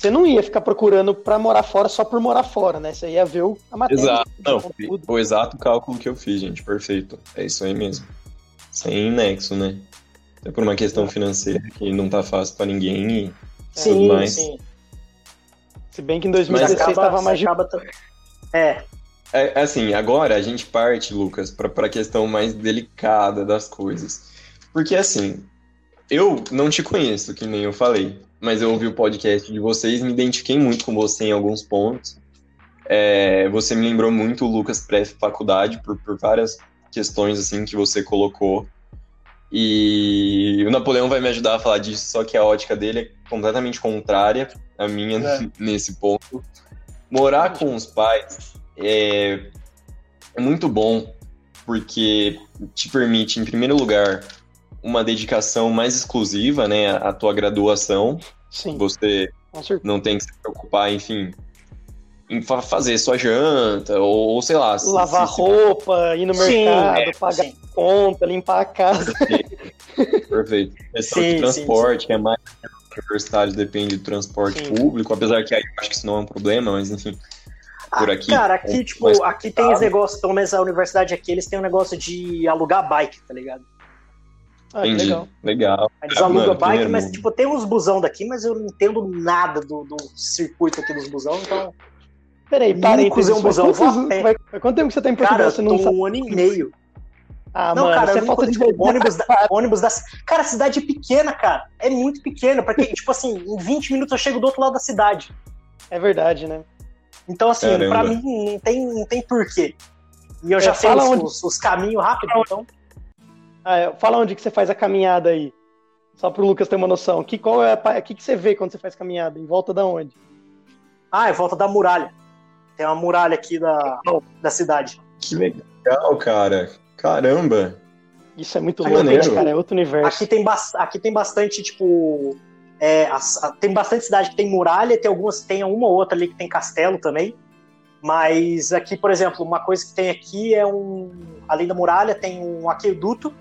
Você não ia ficar procurando pra morar fora só por morar fora, né? Você ia ver o, a matéria. Exato. o Não, conteúdo. o exato cálculo que eu fiz, gente. Perfeito. É isso aí mesmo. Sem nexo, né? É por uma questão financeira que não tá fácil pra ninguém e tudo Sim, mais. sim. Se bem que em Mas 2016 acaba, estava mais de. acaba tam- É, É, assim, agora a gente parte, Lucas, pra, pra questão mais delicada das coisas. Porque, assim, eu não te conheço, que nem eu falei, mas eu ouvi o podcast de vocês, me identifiquei muito com você em alguns pontos. É, você me lembrou muito o Lucas pré-faculdade, por, por várias questões, assim, que você colocou. E o Napoleão vai me ajudar a falar disso, só que a ótica dele é completamente contrária à minha É. nesse ponto. Morar com os pais é, é muito bom, porque te permite, em primeiro lugar, uma dedicação mais exclusiva, né, à tua graduação. Sim, Você não tem que se preocupar, enfim, em fa- fazer sua janta, ou, sei lá. Lavar se- se- roupa, ir no Sim, mercado, é, pagar sim. conta, limpar a casa. Perfeito. Questão Sim, de transporte, que é mais universitários depende do transporte público, apesar que aí eu acho que isso não é um problema, mas enfim. Por Ah, aqui, Cara, é aqui, tipo, mais aqui tem os negócios, pelo menos a universidade aqui, eles têm um negócio de alugar bike, tá ligado? Ah, que Entendi. legal. Legal. Eles alugam mano, bike, mas, mundo. tipo, tem uns busão daqui, mas eu não entendo nada do, do circuito aqui dos busão, então. Peraí, Nunca parênteses. usei um busão, quantos- vai- quanto tempo que você tá em Portugal? Cara, eu você tô não sabe? um ano e meio. Ah, não, mano, cara, você é nunca falta de ônibus, da, ônibus das. Cara, a cidade é pequena, cara. É muito pequena. Pra quem, tipo assim, em 20 minutos eu chego do outro lado da cidade. É verdade, né? Então, assim, Caramba. pra mim não tem, não tem porquê. E eu É, já sei fala os, onde- os- os caminhos rápidos, então. Ah, é, fala onde que você faz a caminhada aí. Só pro Lucas ter uma noção. Que, qual é a, que, que você vê quando você faz caminhada? Em volta da onde? Ah, é volta da muralha. Tem uma muralha aqui da, da cidade. Que legal, cara. Caramba. Isso é muito louco, né, cara. É outro universo. Aqui tem, aqui tem bastante, tipo. é, as- a- tem bastante cidade que tem muralha, tem algumas, tem uma ou outra ali que tem castelo também. Mas aqui, por exemplo, uma coisa que tem aqui é um. Além da muralha, tem um aqueduto,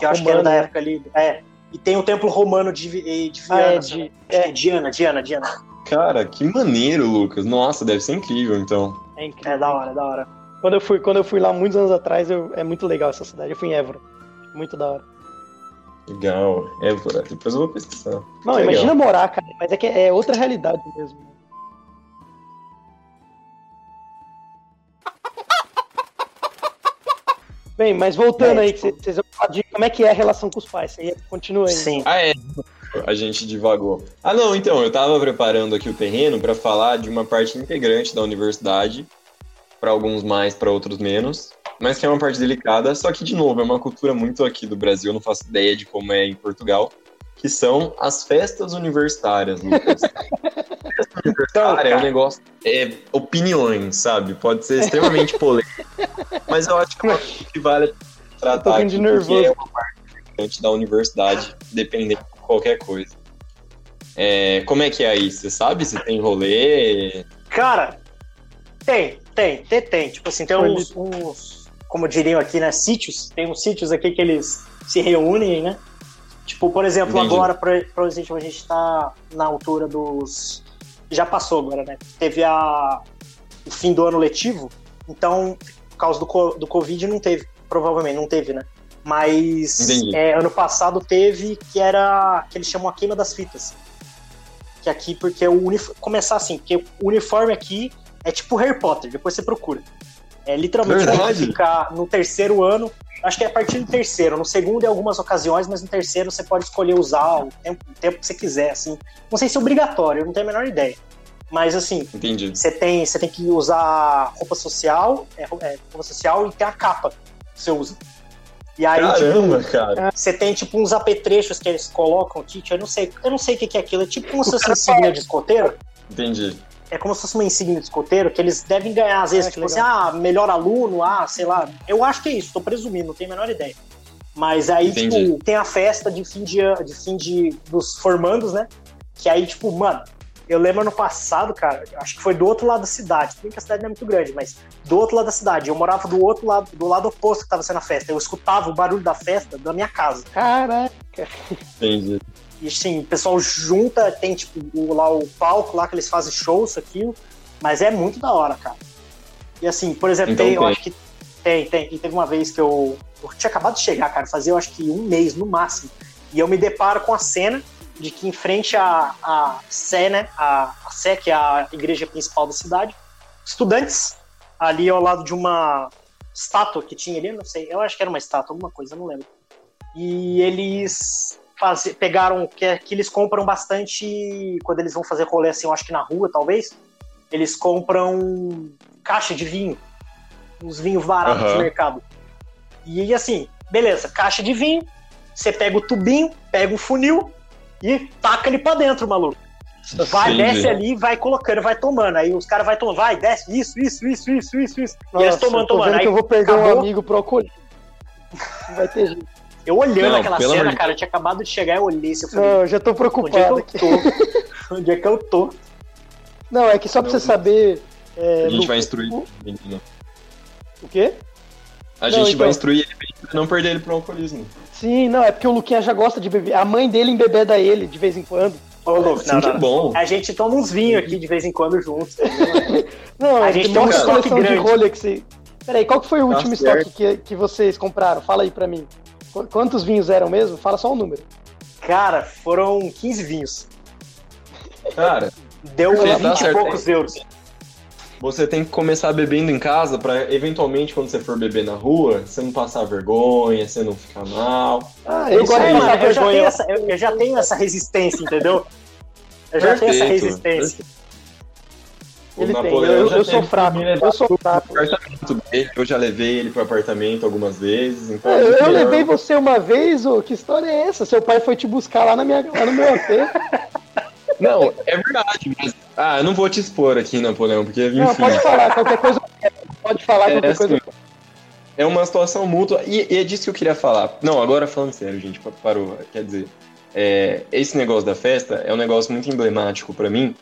que eu acho que era da época ali. É. E tem o templo romano de, de Ah, Viana. é, né? de, é, é Diana, Diana, Diana. Cara, que maneiro, Lucas. Nossa, deve ser incrível, então. é incrível. É da hora, da hora. Quando eu fui, quando eu fui lá muitos anos atrás, eu- é muito legal essa cidade. Eu fui em Évora. Muito da hora. Legal. Évora. Depois eu vou pesquisar. Não, Legal. imagina morar, cara. Mas é que é outra realidade mesmo. Bem, mas voltando É, aí, tipo- que vocês vão falar de como é que é a relação com os pais. Você continua aí. Sim. Ah, é. A gente divagou. Ah, não, então, eu tava preparando aqui o terreno para falar de uma parte integrante da universidade, para alguns mais, para outros menos, mas que é uma parte delicada, só que, de novo, é uma cultura muito aqui do Brasil, eu não faço ideia de como é em Portugal, que são as festas universitárias, Lucas. Festa universitária é um negócio, é opiniões, sabe? Pode ser extremamente polêmico, mas eu acho que é uma coisa que vale tratar aqui, de porque nervoso. é uma parte importante da universidade, dependendo de qualquer coisa. É, como é que é aí? Você sabe se tem rolê? Cara, tem, tem, tem, tem. Tipo assim, tem uns, uns, como diriam aqui, né, sítios. Tem uns sítios aqui que eles se reúnem, né? Tipo, por exemplo, Entendi. agora, por, por exemplo, a gente tá na altura dos. Já passou agora, né? Teve a, o fim do ano letivo, então, causa do, do Covid, não teve. Provavelmente, não teve, né? Mas é, ano passado teve que era. que eles chamam a queima das fitas. Que aqui, porque o uniforme. Começar assim, porque o uniforme aqui é tipo Harry Potter, depois você procura. É literalmente Verdade? ficar no terceiro ano. Acho que é a partir do terceiro. No segundo, em algumas ocasiões, mas no terceiro você pode escolher usar o tempo, o tempo que você quiser, assim. Não sei se é obrigatório, eu não tenho a menor ideia. Mas assim, Entendi. você tem, você tem que usar roupa social, é, é, roupa social e tem a capa que você usa. E aí, Caramba, tipo, cara. você tem tipo uns apetrechos que eles colocam aqui, eu não sei, eu não sei o que que é aquilo, é tipo como se fosse insígnia de escoteiro. Entendi. É como se fosse uma insígnia de escoteiro que eles devem ganhar, às vezes, que tipo assim, ah, melhor aluno, ah, sei lá. Eu acho que é isso, tô presumindo, não tenho a menor ideia. Mas aí, Entendi. tipo, tem a festa de fim de, de fim de dos formandos, né? Que aí, tipo, mano, Eu lembro ano passado, cara, acho que foi do outro lado da cidade. Bem que a cidade não é muito grande, mas do outro lado da cidade. Eu morava do outro lado, do lado oposto que tava sendo a festa. Eu escutava o barulho da festa da minha casa. Caraca. Entendi. E assim, o pessoal junta, tem tipo o, lá o palco lá que eles fazem shows, aquilo. Mas é muito da hora, cara. E assim, por exemplo, Então tem, eu acho que tem, tem. E teve uma vez que eu, eu tinha acabado de chegar, cara, fazia eu acho que um mês no máximo. E eu me deparo com a cena de que em frente à, à Sé, né? A, a Sé, que é a igreja principal da cidade, estudantes ali ao lado de uma estátua que tinha ali, não sei, eu acho que era uma estátua, alguma coisa, não lembro. E eles faze- pegaram, que, é- que eles compram bastante, quando eles vão fazer rolê assim, eu acho que na rua, talvez, eles compram caixa de vinho, uns vinhos baratos Aham. do mercado. E assim, beleza, caixa de vinho, você pega o tubinho, pega o funil e taca ele pra dentro, maluco. Vai, Entendi. desce ali, vai colocando, vai tomando. Aí os caras vai tomando, vai, desce, isso, isso, isso, isso, isso, isso. e eles Nossa, tomando, tomando. vendo Aí que eu vou perder acabou. um amigo pro alcoolismo. Não vai ter jeito. eu olhando Não, aquela cena, cara, eu tinha acabado de chegar, eu olhei assim, eu Não, falei, eu já tô onde é que preocupado eu aqui. tô? onde é que eu tô? Não, é que só pra você saber. é, A gente vai instruir o- o menino. O quê? A Não, gente então. vai instruir ele pra não perder ele pro alcoolismo. Sim, não, é porque o Luquinha já gosta de beber. A mãe dele embebeda ele de vez em quando. Ô, Sim, não, não, bom. A gente toma uns vinhos aqui de vez em quando juntos. Não, A a gente tem um estoque coleção de grande. que você. Peraí, qual que foi o Tá último certo. estoque que, que vocês compraram? Fala aí pra mim. Qu- Quantos vinhos eram mesmo? Fala só o número. Cara, foram 15 vinhos. Cara, Deu Você tá 20 e poucos euros. Você tem que começar bebendo em casa pra, eventualmente, quando você for beber na rua, você não passar vergonha, você não ficar mal. Ah, eu gosto mano, eu já, tenho essa, eu, eu já tenho essa resistência, entendeu? Eu já tenho essa Perfeito. resistência. Ele tem, eu, já eu sou fraco, eu sou fraco. eu já levei ele pro apartamento algumas vezes. Então É, Eu, eu levei você uma vez, ô, que história é essa? Seu pai foi te buscar lá, na minha, lá no meu AP. Não, é verdade, mas. Ah, eu não vou te expor aqui, Napoleão, porque, enfim. Não, pode falar, qualquer coisa. Pode falar É, qualquer coisa. assim, é uma situação mútua, e, e é disso que eu queria falar. Não, agora falando sério, gente, pa- parou. Quer dizer, é, esse negócio da festa é um negócio muito emblemático pra mim,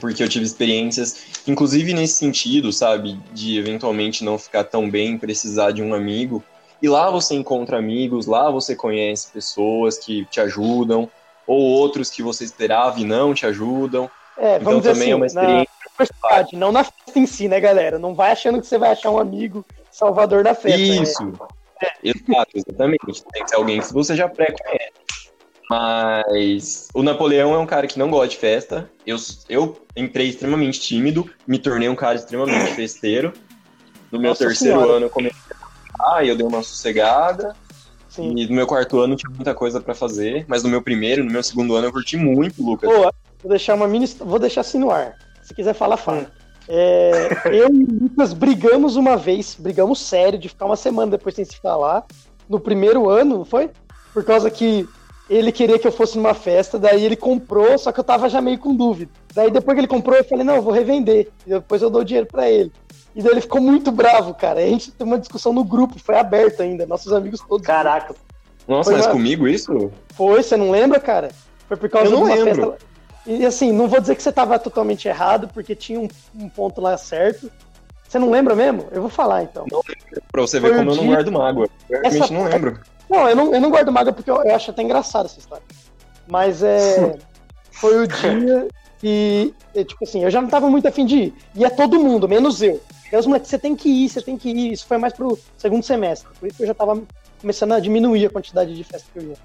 porque eu tive experiências, inclusive nesse sentido, sabe, de eventualmente não ficar tão bem, precisar de um amigo. E lá você encontra amigos, lá você conhece pessoas que te ajudam, ou outros que você esperava e não te ajudam. É, Então vamos dizer também assim, é uma na experiência. universidade, não na festa em si, né, galera? Não vai achando que você vai achar um amigo salvador da festa. né? Isso. Exato, exatamente. Tem que ser alguém que você já pré-conhece. Mas o Napoleão é um cara que não gosta de festa. Eu, eu entrei extremamente tímido, me tornei um cara extremamente festeiro. No meu Nossa terceiro Senhora. ano eu comecei a ah, eu dei uma sossegada. Sim. E no meu quarto ano tinha muita coisa pra fazer. Mas no meu primeiro, no meu segundo ano eu curti muito, Lucas. Pô, vou deixar uma mini. Vou deixar assim no ar. Se quiser falar, fala. É, eu e o Lucas brigamos uma vez, brigamos sério, de ficar uma semana depois sem se falar. No primeiro ano, não foi? Por causa que ele queria que eu fosse numa festa, daí ele comprou, só que eu tava já meio com dúvida. Daí depois que ele comprou, eu falei, não, eu vou revender. E depois eu dou o dinheiro pra ele. E daí ele ficou muito bravo, cara. Aí a gente teve uma discussão no grupo, foi aberto ainda, nossos amigos todos. Caraca, Nossa, Foi mas uma- comigo isso? Foi, você não lembra, cara? Foi por causa Eu não de uma lembro. festa. E assim, não vou dizer que você tava totalmente errado, porque tinha um, um ponto lá certo. Você não lembra mesmo? Eu vou falar então. Pra você Foi ver o como eu não guardo mágoa. Eu realmente Essa- não lembro. Não, eu não, eu não guardo mágoa porque eu, eu acho até engraçado essa história. Mas é. Foi o dia que, é, tipo assim, eu já não tava muito afim de ir. Ia todo mundo, menos eu. E aí os moleques, você tem que ir, você tem que ir. Isso foi mais pro segundo semestre. Por isso que eu já tava começando a diminuir a quantidade de festa que eu ia.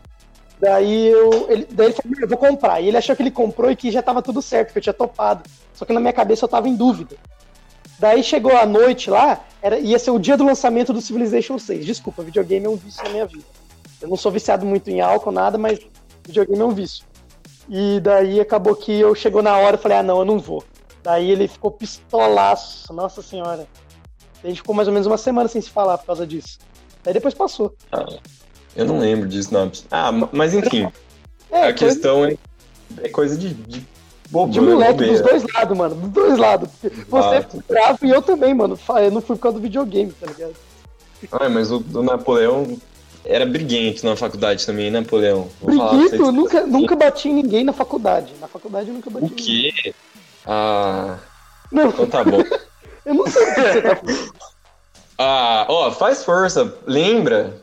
Daí eu. Ele, daí ele falou, eu vou comprar. E ele achou que ele comprou e que já tava tudo certo, que eu tinha topado. Só que na minha cabeça eu tava em dúvida. Daí chegou a noite lá, era, ia ser o dia do lançamento do Civilization 6. Desculpa, videogame é um vício na minha vida. Eu não sou viciado muito em álcool, nada, mas videogame é um vício. E daí acabou que eu chegou na hora e falei, ah não, eu não vou. Daí ele ficou pistolaço, nossa senhora. A gente ficou mais ou menos uma semana sem se falar por causa disso. Daí depois passou. Eu não lembro disso, não. Ah, mas enfim. É, a questão é, é coisa de, de bobo, de moleque Bobeira. dos dois lados, mano. Dos dois lados. Você ficou bravo e eu também, mano. Eu não fui por causa do videogame, tá ligado? Ah, mas o, o Napoleão era briguento na faculdade também, né, Napoleão? Vou eu nunca, nunca bati em ninguém na faculdade. Na faculdade eu nunca bati O em ninguém. Ah. Não, Então tá bom. eu não sei o que você tá falando. Ah, ó, faz força, lembra?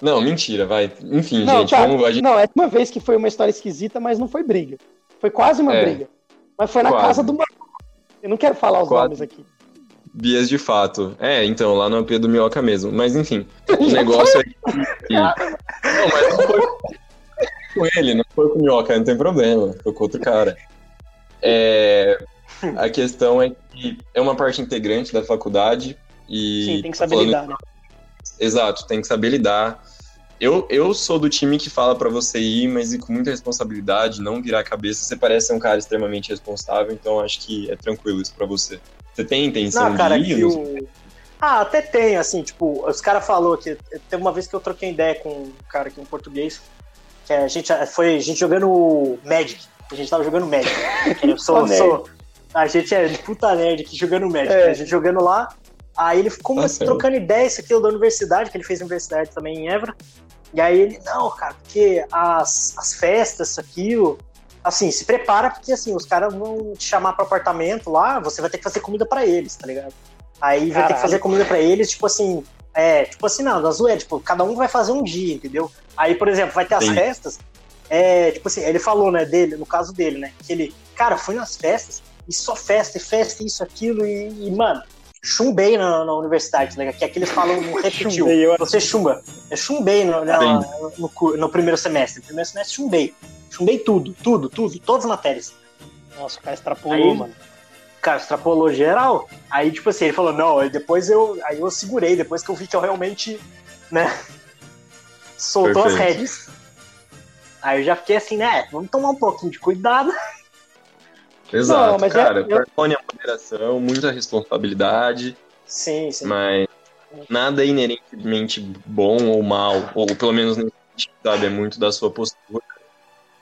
Não, mentira, vai. Enfim, Não, gente, tá, vamos. A gente... não, é uma vez que foi uma história esquisita, mas não foi briga. Foi quase uma É. briga. Mas foi na Quase. casa do. Eu não quero falar os Quase. nomes aqui. Bias de fato. É, então, lá no AP do Minhoca mesmo. Mas enfim, o negócio é que. Não, mas não foi com ele, não foi com o Minhoca, não tem problema. Foi com outro cara. É, A questão é que é uma parte integrante da faculdade e. Sim, tem que saber falando- lidar, né? Exato, tem que saber lidar. Eu, eu sou do time que fala pra você ir, mas ir com muita responsabilidade, não virar a cabeça. Você parece ser um cara extremamente responsável, então acho que é tranquilo isso pra você. Você tem intenção Não, cara, de ir? o. Ah, até tem, assim, tipo, os caras falou que. Teve uma vez que eu troquei ideia com um cara aqui em português, que a gente foi a gente jogando Magic. A gente tava jogando Magic. Eu sou, nerd. sou- a gente é puta nerd aqui jogando Magic. É. A gente jogando lá. Aí ele ficou Tá certo. trocando ideia, isso aquilo da universidade, que ele fez universidade também em Évora. E aí ele, não, cara, porque as, as festas, isso, aquilo. Assim, se prepara, porque assim, os caras vão te chamar pro apartamento lá, você vai ter que fazer comida pra eles, tá ligado? Aí vai ter que fazer comida pra eles, tipo assim, é, tipo assim, não, da zoeira, tipo, cada um vai fazer um dia, entendeu? Aí, por exemplo, vai ter as Sim. festas, é, tipo assim, ele falou, né, dele, no caso dele, né, que ele, cara, foi nas festas, e só festa, e festa, isso, aquilo, e, e, mano, chumbei na, na universidade, né, que aqui eles falam, não repetiu, você chumba, eu chumbei no, na- no, cu- no primeiro semestre, no primeiro semestre chumbei, chumbei tudo, tudo, tudo, todas as matérias. Nossa, o cara extrapolou, Aí- mano. Cara, extrapolou geral. Aí, tipo assim, ele falou, não, depois eu. Aí eu segurei, depois que eu vi que eu realmente, né? Soltou as Perfeito. Aí eu já fiquei assim, né? Vamos tomar um pouquinho de cuidado. Exato, Não, mas cara. eu- eu- a moderação, muita responsabilidade, Sim, sim. mas nada é inerentemente bom ou mal, ou pelo menos sabe? É muito da sua postura.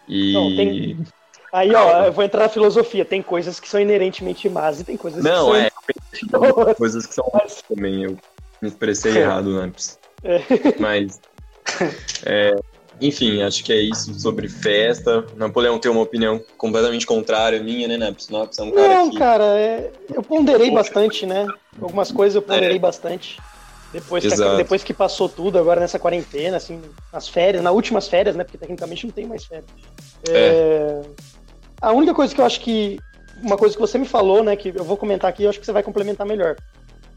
E. Não, tem- Aí, ó, eu vou entrar na filosofia. Tem coisas que são inerentemente más e tem coisas Não, que é. são. Coisas que são Mas- também. Eu me expressei É. errado, né? É. Mas. é, enfim, acho que é isso sobre festa. Napoleão tem uma opinião completamente contrária à minha, né, Naps? É um cara Não, que. cara, é- eu ponderei bastante, né? Algumas coisas eu ponderei bastante. Depois que, depois que passou tudo, agora nessa quarentena, assim, nas férias, nas últimas férias, né? Porque tecnicamente não tem mais férias. É, A única coisa que eu acho que. Uma coisa que você me falou, né? Que eu vou comentar aqui, eu acho que você vai complementar melhor.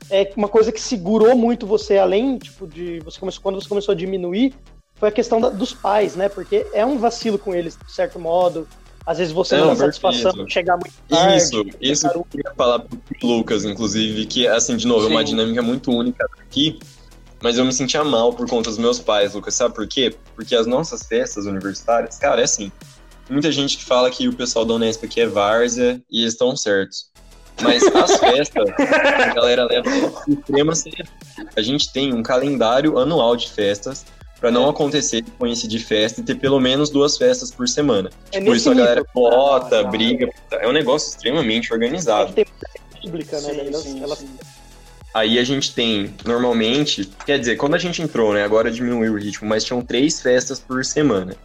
É uma coisa que segurou muito você, além, tipo, de. Você começou, quando você começou a diminuir, foi a questão da- dos pais, né? Porque é um vacilo com eles, de certo modo. Às vezes você não, Não, dá satisfação chegar muito tarde. Isso, isso que eu queria falar pro Lucas, inclusive, que, assim, de novo, é uma Sim. dinâmica muito única aqui, mas eu me sentia mal por conta dos meus pais, Lucas. Sabe por quê? Porque as nossas festas universitárias, cara, é assim. Muita gente que fala que o pessoal da Unesp aqui é várzea e eles estão certos. Mas as festas, a galera leva extrema. A gente tem um calendário anual de festas para não acontecer de coincidir festa e ter pelo menos duas festas por semana. É Por nesse isso a galera nível. vota, Ah, briga. É um negócio extremamente É organizado. tem muita pública, né? Sim, elas- sim, elas- sim. Aí a gente tem, normalmente, quer dizer, quando a gente entrou, né? Agora diminuiu o ritmo, mas tinham três festas por semana.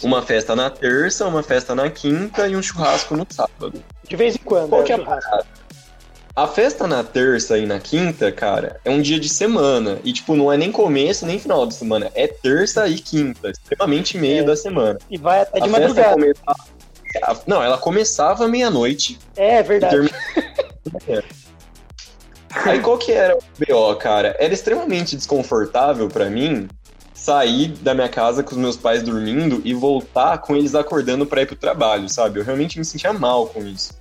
Uma festa na terça, uma festa na quinta e um churrasco no sábado. De vez em quando. Qual é, que é a festa na terça e na quinta, cara, é um dia de semana. E, tipo, não é nem começo nem final de semana. É terça e quinta, extremamente meio É. da semana. E vai até de a madrugada. começava. a- Não, ela começava meia-noite É e verdade. Aí qual que era o BO, cara? Era extremamente desconfortável pra mim sair da minha casa com os meus pais dormindo e voltar com eles acordando pra ir pro trabalho, sabe? Eu realmente me sentia mal com isso.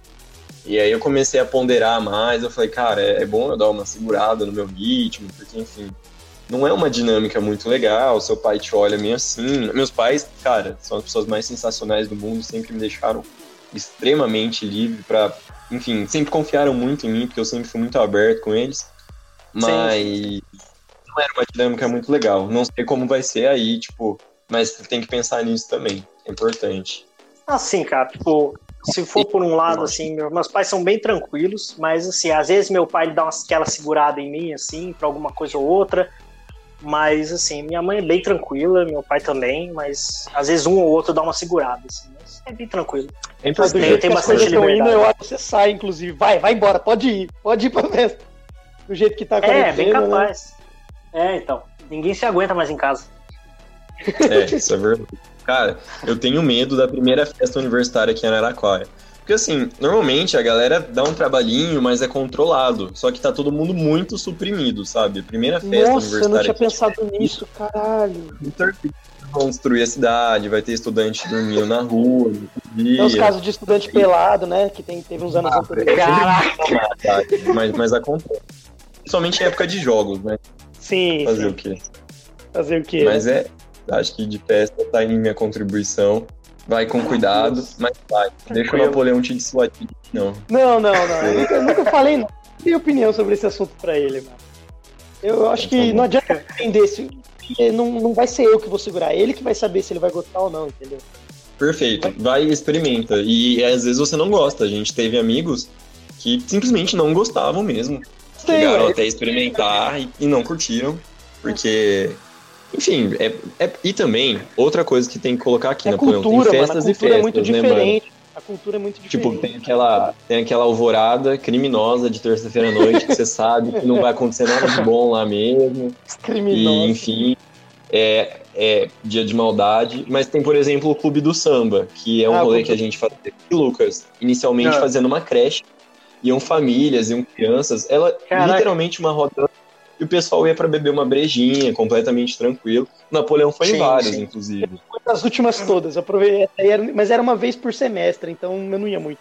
E aí eu comecei a ponderar mais, eu falei, cara, é, é bom eu dar uma segurada no meu ritmo, porque enfim, não é uma dinâmica muito legal, seu pai te olha meio assim. Meus pais, cara, são as pessoas mais sensacionais do mundo, sempre me deixaram extremamente livre pra enfim, sempre confiaram muito em mim, porque eu sempre fui muito aberto com eles. Mas não era uma dinâmica muito legal. Não sei como vai ser aí, tipo, mas tem que pensar nisso também. É importante. Assim, cara, tipo, se for por um lado, assim, meu- meus pais são bem tranquilos, mas assim, às vezes meu pai ele dá umas, aquela segurada em mim, assim, pra alguma coisa ou outra. Mas, assim, minha mãe é bem tranquila, meu pai também, mas às vezes um ou outro dá uma segurada, assim, mas é bem tranquilo. É importante. Tem, tem bastante liberdade. Indo, eu acho que você sai, inclusive. Vai, vai embora, pode ir, pode ir pra festa. Do jeito que tá acontecendo. É, bem né? capaz. Né? É, então. Ninguém se aguenta mais em casa. É, isso é verdade. Cara, eu tenho medo da primeira festa universitária aqui em Araraquara. Porque assim, normalmente a galera dá um trabalhinho, mas é controlado. Só que tá todo mundo muito suprimido, sabe? Primeira festa Nossa, universitária. Nossa, eu não tinha pensado nisso, caralho. Vão destruir a cidade, vai ter estudante dormindo na rua. Tem os casos de estudante pelado, né? Que tem, teve uns anos ah, anteriores. Caraca! Mas, mas acontece. Principalmente em época de jogos, né? Sim. Fazer sim. o quê? Fazer o quê? Mas é. Acho que de festa tá em minha contribuição. Vai com cuidado, mas vai. Deixa o Napoleão te dissuadir, não. Não, não, não. Eu nunca, nunca falei não. Tenho opinião sobre esse assunto pra ele, mano. Eu acho que não adianta entender se. Não, não vai ser eu que vou segurar, ele que vai saber se ele vai gostar ou não, entendeu? Perfeito. Vai e experimenta. E às vezes você não gosta. A gente teve amigos que simplesmente não gostavam mesmo. Sim, Chegaram é. até experimentar e, e não curtiram. Porque enfim, é, é, e também, outra coisa que tem que colocar aqui, é Napoleão, cultura, tem festas mano, e festas, é muito né, diferente. Mano? A cultura é muito tipo, diferente. Tipo, tem aquela, tem aquela alvorada criminosa de terça-feira à noite que você sabe que não vai acontecer nada de bom lá mesmo. Criminosa. E, enfim, é, é dia de maldade. Mas tem, por exemplo, o Clube do Samba, que é um ah, rolê que a gente fazia. E Lucas, inicialmente ah. fazendo uma creche, iam famílias, iam crianças. Ela, Caraca. literalmente, uma roda e o pessoal ia para beber uma brejinha, completamente tranquilo. O Napoleão foi sim, em vários, sim. inclusive. Foi nas últimas todas, aproveitei, mas era uma vez por semestre, então eu não ia muito.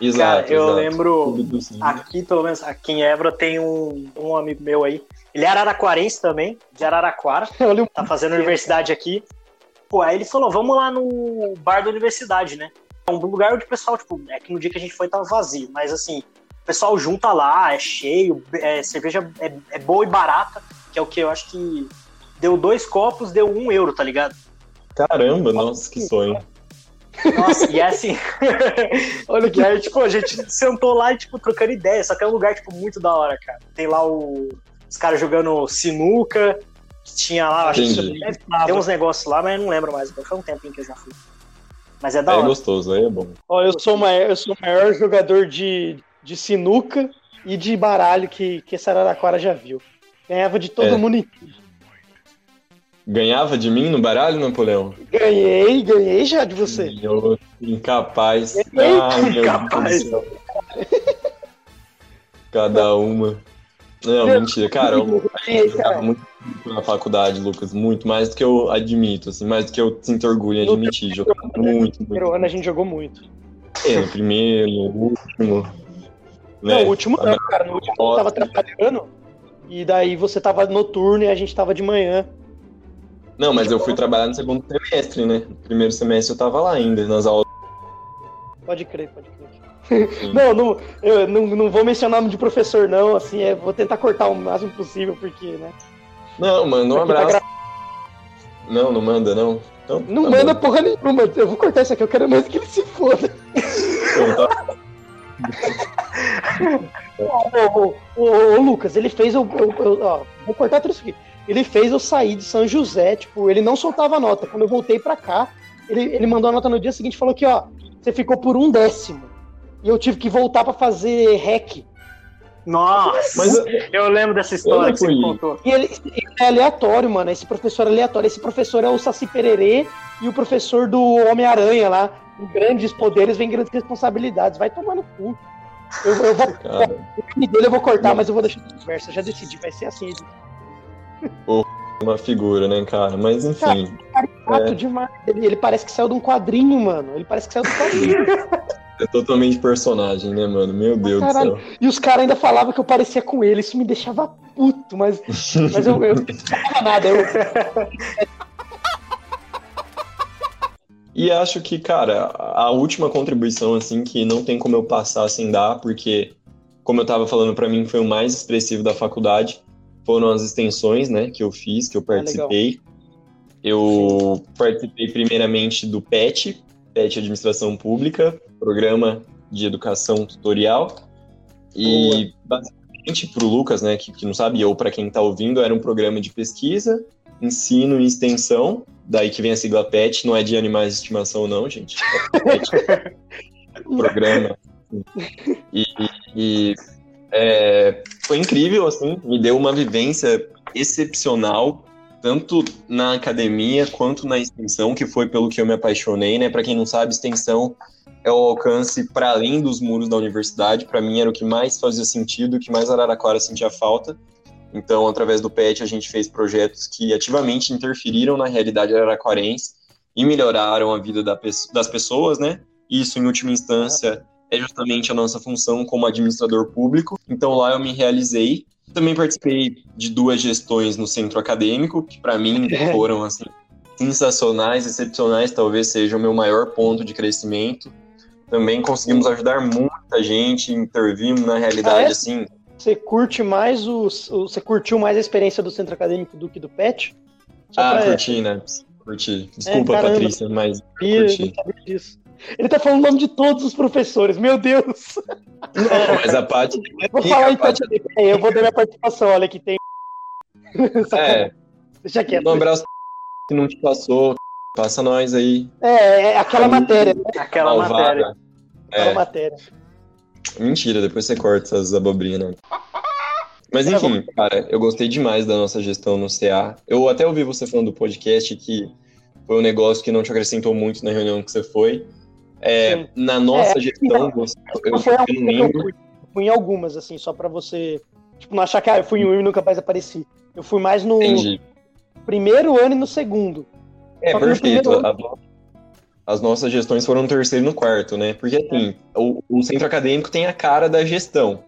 Exato. Cara, eu exato. lembro aqui, pelo menos aqui em Évora, tem um, um amigo meu aí. Ele é araraquarense também, de Araraquara. tá fazendo universidade aqui. Pô, aí ele falou: vamos lá no bar da universidade, né? É um lugar onde o pessoal, tipo, é que no dia que a gente foi tava vazio, mas assim, o pessoal junta lá, é cheio, é, cerveja é, é, boa e barata, que é o que eu acho que deu dois copos, deu um euro, tá ligado? Caramba, nossa, que sonho. Nossa, e é assim. Olha que aí, tipo, a gente sentou lá e, tipo, trocando ideia, só que é um lugar, tipo, muito da hora, cara. Tem lá o, os caras jogando sinuca, tinha lá, acho que tem uns negócios lá, mas eu não lembro mais, foi um tempinho que eu já fui. Mas é da é hora. É gostoso, aí é bom. Ó, eu sou, maior, eu sou o maior jogador de, de sinuca e de baralho que, que essa Araraquara já viu. Ganhava de todo é. mundo em Ganhava de mim no baralho, Napoleão? Ganhei, ganhei já de você. Eu, incapaz. Ganhei, ah, incapaz. Cada uma. Não, mentira. Cara, eu, eu jogava muito na faculdade, Lucas. Muito mais do que eu admito, assim, mais do que eu sinto orgulho em admitir. Jogava muito, muito. No primeiro ano a gente jogou muito. É, no primeiro, no último. Né? Não, o último não, cara. No último eu tava trabalhando e daí você tava noturno e a gente tava de manhã. Não, mas eu fui trabalhar no segundo semestre, né? No primeiro semestre eu tava lá ainda, nas aulas. Pode crer, pode crer. não, não, eu não, não vou mencionar nome de professor, não, assim, é, vou tentar cortar o máximo possível, porque, né? Não, manda um abraço. Gra... Não, não manda, não. Então, não tá manda bom. porra nenhuma, eu vou cortar isso aqui, eu quero mais que ele se foda. Então, tá ô, ô, ô, Lucas, ele fez. Eu, eu, eu, ó, vou cortar tudo isso aqui. Ele fez eu sair de São José, tipo, ele não soltava nota. Quando eu voltei pra cá, ele, ele mandou a nota no dia seguinte e falou que, ó, você ficou por um décimo. E eu tive que voltar para fazer rec. Nossa, mas eu, eu lembro dessa história que você contou. E ele, ele, é aleatório, mano. Esse professor é aleatório. Esse professor é o Saci Pererê e o professor do Homem-Aranha lá. Com grandes poderes vem grandes responsabilidades. Vai tomar no cu. Eu, eu vou. O nome dele eu vou cortar, mas eu vou deixar de conversa. Já decidi, vai ser assim. Oh, uma figura, né, cara? Mas enfim. Cara, é. demais. Ele, ele, parece que saiu de um quadrinho, mano. Ele parece que saiu do quadrinho. É totalmente personagem, né, mano? Meu Deus do céu. E os caras ainda falavam que eu parecia com ele. Isso me deixava puto, mas, mas eu, eu não nada. Eu... E acho que, cara, a última contribuição, assim, que não tem como eu passar sem dar, porque, como eu tava falando, para mim foi o mais expressivo da faculdade, foram as extensões, né, que eu fiz, que eu ah, participei. Ah, eu participei primeiramente do PET, PET Administração Pública, Programa de Educação Tutorial, e basicamente para o Lucas, né, que, que não sabe, ou para quem está ouvindo, era um programa de pesquisa, ensino e extensão, daí que vem a sigla PET, não é de animais de estimação não, gente. É PET, programa. E, e é, foi incrível, assim, me deu uma vivência excepcional, tanto na academia quanto na extensão, que foi pelo que eu me apaixonei, né? Para quem não sabe, extensão é o alcance para além dos muros da universidade. Para mim era o que mais fazia sentido, o que mais Araraquara sentia falta. Então, através do PET, a gente fez projetos que ativamente interferiram na realidade araraquarense e melhoraram a vida das pessoas, né? Isso, em última instância, é justamente a nossa função como administrador público. Então, lá eu me realizei. Também participei de duas gestões no centro acadêmico, que para mim foram assim sensacionais, excepcionais, talvez seja o meu maior ponto de crescimento. Também conseguimos ajudar muita gente, intervimos na realidade, ah, é? assim. Você curte mais o, Você curtiu mais a experiência do centro acadêmico do que do PET? Só ah, pra... curti, né? Curti. Desculpa, é, Patrícia, mas. Curti. disso. Ele tá falando o nome de todos os professores, meu Deus! Não, mas a Paty. Vou falar então. Paty... Eu vou dar minha participação, olha que tem. É. Deixa quieto. Um abraço que não te passou. Passa nós aí. É, é aquela matéria. Né? Aquela Malvada. matéria. Aquela é. matéria. Mentira, depois você corta essas abobrinhas, né? Mas enfim, cara, eu gostei demais da nossa gestão no CA. Eu até ouvi você falando do podcast que foi um negócio que não te acrescentou muito na reunião que você foi. É, na nossa é, gestão, você, eu, foi eu não lembro. Eu fui, fui, em algumas, assim, só para você tipo, não achar que ah, eu fui em um e nunca mais apareci. Eu fui mais no Entendi. primeiro ano e no segundo. É, perfeito. Ano... As nossas gestões foram no terceiro e no quarto, né? Porque, assim, o, o centro acadêmico tem a cara da gestão.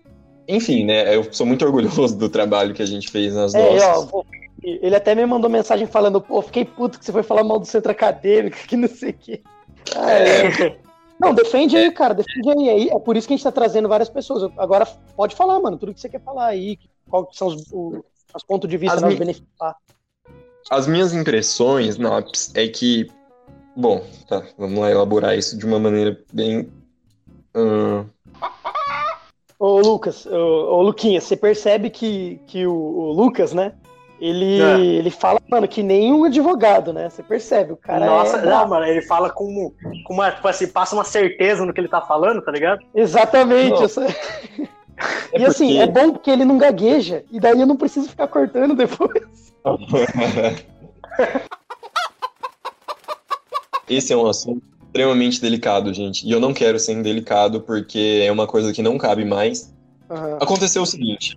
Enfim, né? Eu sou muito orgulhoso do trabalho que a gente fez nas é, nossas. Ó, ele até me mandou mensagem falando, pô, fiquei puto que você foi falar mal do centro acadêmico, que não sei o quê. Ah, é. Não, defende aí, cara, defende aí. É por isso que a gente tá trazendo várias pessoas. Agora pode falar, mano, tudo que você quer falar aí, quais são os, os pontos de vista para mi... beneficiar. As minhas impressões, Naps, é que. Bom, tá, vamos lá elaborar isso de uma maneira bem. Uh... Ô, Lucas, ô, ô, Luquinha, você percebe que, que o, o Lucas, né? Ele, é. ele fala, mano, que nem um advogado, né? Você percebe, o cara. Nossa, é... não, mano, ele fala com, com uma. Tipo assim, passa uma certeza no que ele tá falando, tá ligado? Exatamente. É e assim, é bom porque ele não gagueja, e daí eu não preciso ficar cortando depois. Esse é um assunto extremamente delicado, gente. E eu não quero ser indelicado porque é uma coisa que não cabe mais. Uhum. Aconteceu o seguinte: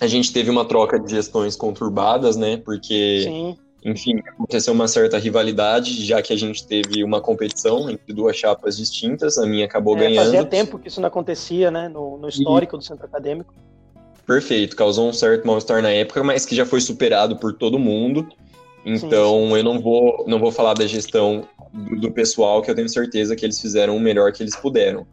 a gente teve uma troca de gestões conturbadas, né? Porque, Sim. enfim, aconteceu uma certa rivalidade, já que a gente teve uma competição entre duas chapas distintas, a minha acabou é, ganhando. Fazia tempo que isso não acontecia, né? No, no histórico e... do centro acadêmico. Perfeito, causou um certo mal-estar na época, mas que já foi superado por todo mundo. Então, sim, sim. eu não vou, não vou falar da gestão do, do pessoal, que eu tenho certeza que eles fizeram o melhor que eles puderam.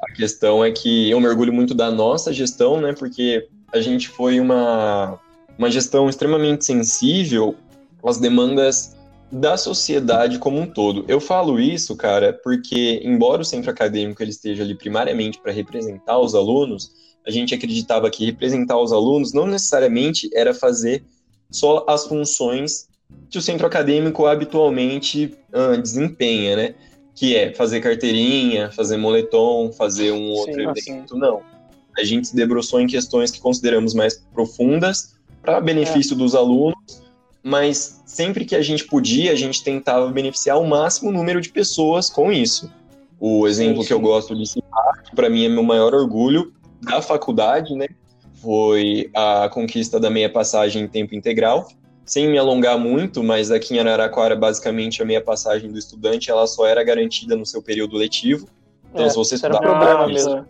A questão é que eu mergulho muito da nossa gestão, né? Porque a gente foi uma, uma gestão extremamente sensível às demandas da sociedade como um todo. Eu falo isso, cara, porque embora o centro acadêmico ele esteja ali primariamente para representar os alunos, a gente acreditava que representar os alunos não necessariamente era fazer só as funções que o centro acadêmico habitualmente uh, desempenha, né? Que é fazer carteirinha, fazer moletom, fazer um outro Sim, evento. Assim. Não a gente se debruçou em questões que consideramos mais profundas para benefício é. dos alunos, mas sempre que a gente podia, a gente tentava beneficiar o máximo número de pessoas com isso. O exemplo sim, sim. que eu gosto de citar, que para mim é meu maior orgulho da faculdade, né, foi a conquista da meia passagem em tempo integral. Sem me alongar muito, mas aqui em Araraquara, basicamente, a meia passagem do estudante ela só era garantida no seu período letivo. Então, é, se você estudar um mesmo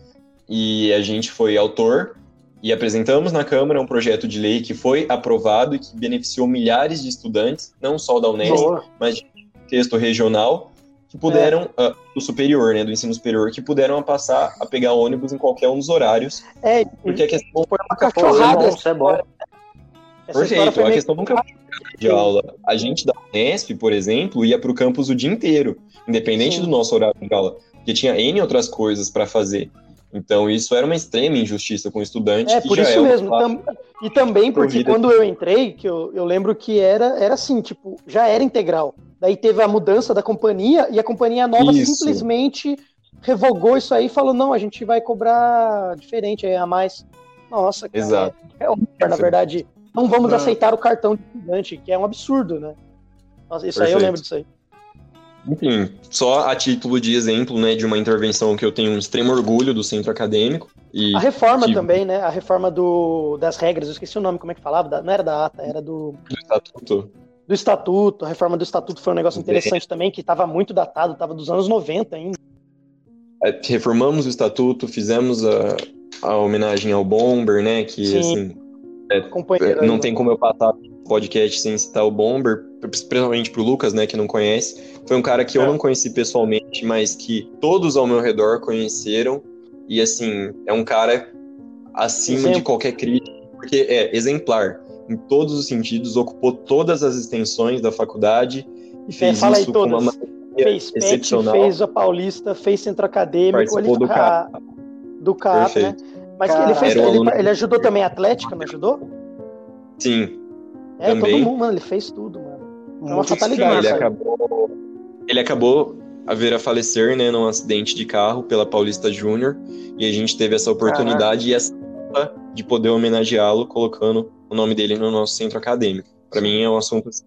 e a gente foi autor e apresentamos na Câmara um projeto de lei que foi aprovado e que beneficiou milhares de estudantes, não só da Unesp, Boa. mas de texto regional, que puderam, é. uh, do superior, né, do ensino superior, que puderam passar a pegar ônibus em qualquer um dos horários. É, porque a questão foi uma cachorrada. Isso é bom. Perfeito, a questão nunca foi de aula. A gente da Unesp, por exemplo, ia para o campus o dia inteiro, independente Sim. do nosso horário de aula, porque tinha N outras coisas para fazer. Então isso era uma extrema injustiça com o estudante. É, por isso é mesmo. Tam e também porque quando eu entrei, que eu, eu lembro que era, era assim, tipo, já era integral. Daí teve a mudança da companhia e a companhia nova isso. simplesmente revogou isso aí e falou: não, a gente vai cobrar diferente aí a mais. Nossa, cara. Exato. É, é na verdade, não vamos aceitar o cartão de estudante, que é um absurdo, né? Nossa, isso Perfeito. aí eu lembro disso aí. Enfim, só a título de exemplo, né, de uma intervenção que eu tenho um extremo orgulho do centro acadêmico. E a reforma também, né? A reforma do, das regras, eu esqueci o nome, como é que falava? não era da ata, era do. Do estatuto. Do estatuto, a reforma do estatuto foi um negócio interessante também, que estava muito datado, estava dos anos 90 ainda. É, reformamos o estatuto, fizemos a, a homenagem ao Bomber, né? Que Sim. assim. É, não tem como eu passar podcast sem citar o Bomber, principalmente pro Lucas, né, que não conhece. Foi um cara que eu é. não conheci pessoalmente, mas que todos ao meu redor conheceram. E assim, é um cara acima Exemplo. de qualquer crítica, porque é exemplar. Em todos os sentidos, ocupou todas as extensões da faculdade e é, fez é, isso com uma fez excepcional. PET, fez a Paulista, fez centro acadêmico, Participou ele, do CAP. Do CAP, né? Mas ele, fez, ele, ele, ajudou também a Atlética, não ajudou? Sim, é, também. todo mundo, mano, ele fez tudo, mano. É uma fatalidade. Ele acabou, ele acabou a vir a falecer, né, num acidente de carro pela Paulista Júnior, e a gente teve essa oportunidade Caraca. e essa de poder homenageá-lo colocando o nome dele no nosso centro acadêmico. Para mim é um assunto assim,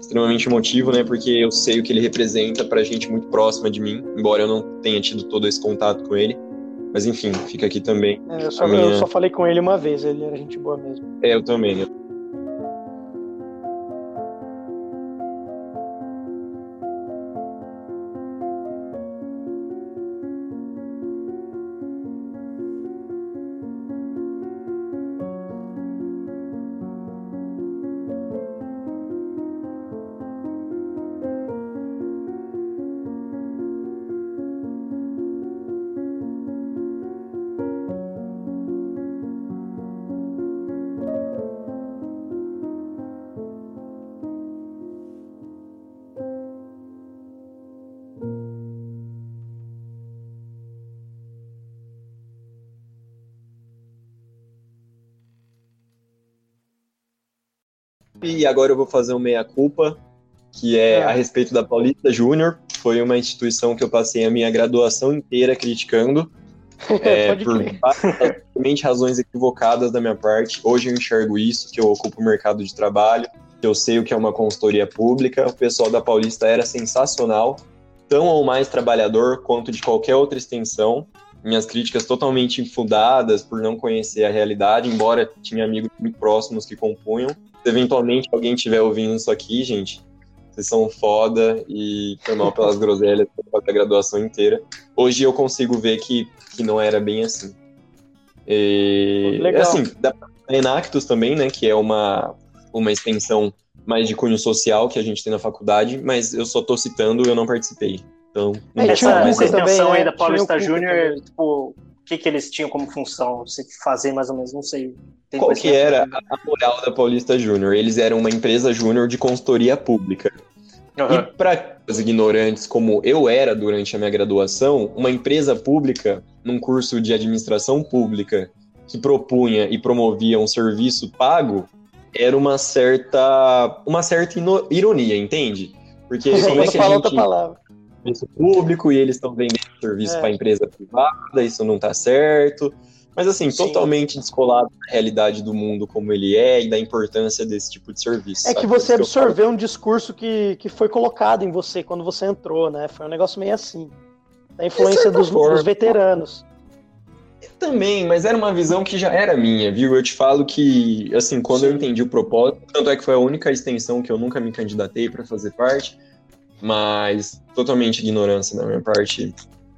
extremamente emotivo, né, porque eu sei o que ele representa para gente muito próxima de mim, embora eu não tenha tido todo esse contato com ele. Mas enfim, fica aqui também. É, eu, só, minha... eu, só, falei com ele uma vez, ele era gente boa mesmo. É, eu também. Eu E agora eu vou fazer um meia-culpa, que é, é, a respeito da Paulista Júnior. Foi uma instituição que eu passei a minha graduação inteira criticando. é, por basicamente razões equivocadas da minha parte. Hoje eu enxergo isso, que eu ocupo o mercado de trabalho, que eu sei o que é uma consultoria pública. O pessoal da Paulista era sensacional, tão ou mais trabalhador quanto de qualquer outra extensão. Minhas críticas totalmente infundadas por não conhecer a realidade, embora tinha amigos muito próximos que compunham. Se eventualmente alguém estiver ouvindo isso aqui, gente, vocês são foda e foi mal pelas groselhas a graduação inteira. Hoje eu consigo ver que, que não era bem assim. E, Legal. Assim, da Enactus também, né, que é uma, uma extensão mais de cunho social que a gente tem na faculdade, mas eu só tô citando, eu não participei. Então, não é, essa, essa extensão aí é, da Paulista Júnior, tipo, que, que eles tinham como função? Você fazer mais ou menos, não sei. Tem Qual que era a moral da Paulista Júnior? Eles eram uma empresa júnior de consultoria pública. Uhum. E para os ignorantes, como eu era durante a minha graduação, uma empresa pública, num curso de administração pública, que propunha e promovia um serviço pago, era uma certa, uma certa ironia, entende? Porque como é que a gente... outra palavra serviço público e eles estão vendendo serviço é. para empresa privada, isso não está certo. Mas assim, Sim. totalmente descolado da realidade do mundo como ele é e da importância desse tipo de serviço. É sabe? que você absorveu um discurso que, que foi colocado em você quando você entrou, né? Foi um negócio meio assim. Da influência dos, dos, veteranos. Também, mas era uma visão que já era minha, viu? Eu te falo que, assim, quando Sim. eu entendi o propósito, tanto é que foi a única extensão que eu nunca me candidatei para fazer parte, mas totalmente ignorância da minha parte.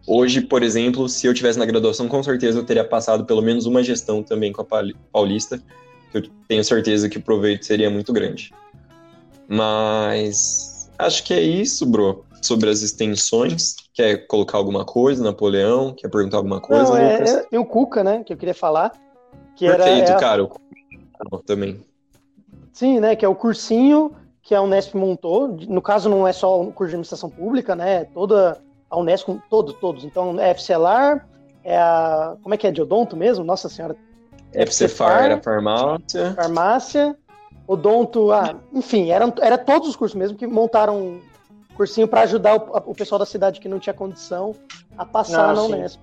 Hoje, por exemplo, se eu tivesse na graduação, com certeza eu teria passado pelo menos uma gestão também com a Paulista, que eu tenho certeza que o proveito seria muito grande. Mas acho que é isso, bro. Sobre as extensões. Quer colocar alguma coisa, Napoleão? Quer perguntar alguma coisa? Não, é, é, tem o Cuca, né? Que eu queria falar. Que Perfeito, era, é cara. O... Também. Sim, né? Que é o cursinho que a Unesp montou. No caso, não é só o curso de administração pública, né? Toda a Unesp, todo, todos. Então, é FCLAR, é a. Como é que é? De odonto mesmo? Nossa senhora. É Epcefar era farmácia. Farmácia. Odonto, ah, enfim, eram, era todos os cursos mesmo que montaram um cursinho para ajudar o, o, pessoal da cidade que não tinha condição a passar ah, na Unesp.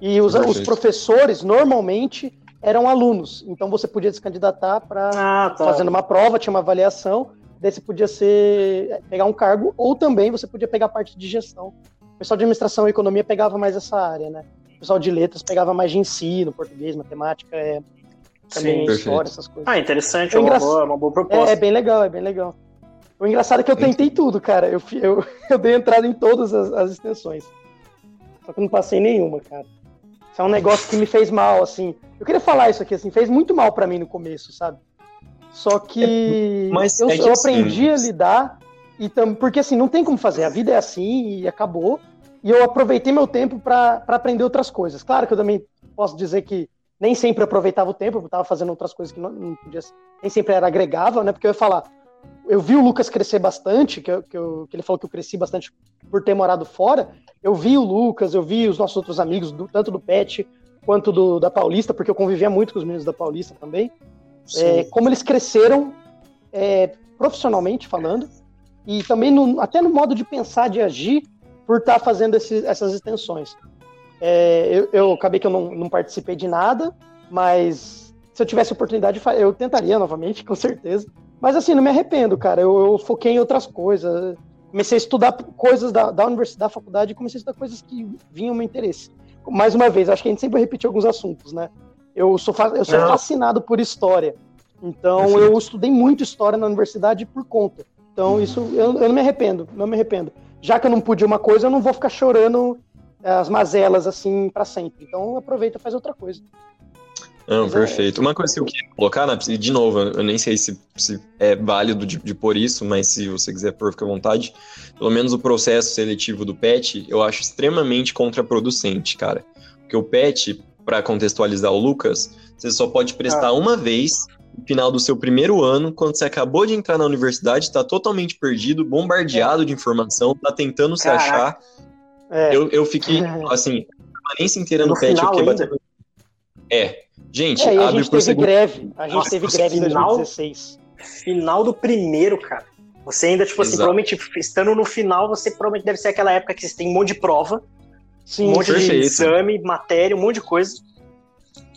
E os, os, professores, normalmente, eram alunos. Então você podia se candidatar para ah, tá. fazendo uma prova, tinha uma avaliação, daí você podia ser, pegar um cargo, ou também você podia pegar parte de gestão. O pessoal de administração e economia pegava mais essa área, né? O pessoal de letras pegava mais de ensino, português, matemática, é, também Sim, história, essas coisas. Ah, interessante, é, uma, boa, uma boa proposta. É, é, bem legal, é bem legal. O engraçado é que eu tentei tudo, cara. Eu, eu, eu dei entrada em todas as, as extensões. Só que não passei nenhuma, cara. Isso é um negócio que me fez mal, assim. Eu queria falar isso aqui, assim, fez muito mal para mim no começo, sabe? Só que, é, Mas eu, é que eu aprendi assim, a lidar e tam, porque assim não tem como fazer, a vida é assim e acabou. E eu aproveitei meu tempo para aprender outras coisas. Claro que eu também posso dizer que nem sempre aproveitava o tempo, eu estava fazendo outras coisas que não, não, podia, nem sempre era agregável, né? Porque eu ia falar, eu vi o Lucas crescer bastante, que, eu, que, eu, que, ele falou que eu cresci bastante por ter morado fora. Eu vi o Lucas, eu vi os nossos outros amigos, do, tanto do Pet quanto do, da Paulista, porque eu convivia muito com os meninos da Paulista também. É, como eles cresceram é, profissionalmente falando, e também no, até no modo de pensar, de agir, por estar tá fazendo esse, essas extensões. É, eu, eu, acabei que eu não, não, participei de nada, mas se eu tivesse oportunidade, eu tentaria novamente, com certeza. Mas assim, não me arrependo, cara. Eu, eu foquei em outras coisas. Comecei a estudar coisas da, da universidade, da faculdade, e comecei a estudar coisas que vinham ao meu interesse. Mais uma vez, acho que a gente sempre repete alguns assuntos, né? Eu sou, eu sou fascinado por história. Então, eu estudei muito história na universidade por conta. Então, uhum. isso eu, eu não me arrependo, não me arrependo. Já que eu não pude uma coisa, eu não vou ficar chorando as mazelas assim para sempre. Então aproveita e faz outra coisa. Não, Mas é perfeito. É... Uma coisa que eu queria colocar, né, de novo, eu nem sei se, se é válido de, de pôr isso, mas se você quiser pôr, fica à vontade. Pelo menos o processo seletivo do PET, eu acho extremamente contraproducente, cara. Porque o PET, para contextualizar o Lucas, você só pode prestar ah. uma vez no final do seu primeiro ano, quando você acabou de entrar na universidade, está totalmente perdido, bombardeado de informação, tá tentando Caraca. se achar é. Eu, eu fiquei, assim, a permanência inteira no, no pet, eu fiquei batendo. É. Gente, é, abre a gente teve segundo... greve. A gente Nossa, teve greve final, em 2016. Final do primeiro, cara. Você ainda, tipo assim, Exato. assim, provavelmente, estando no final, você provavelmente deve ser aquela época que você tem um monte de prova, Sim, um monte perfeito. de exame, matéria, um monte de coisa.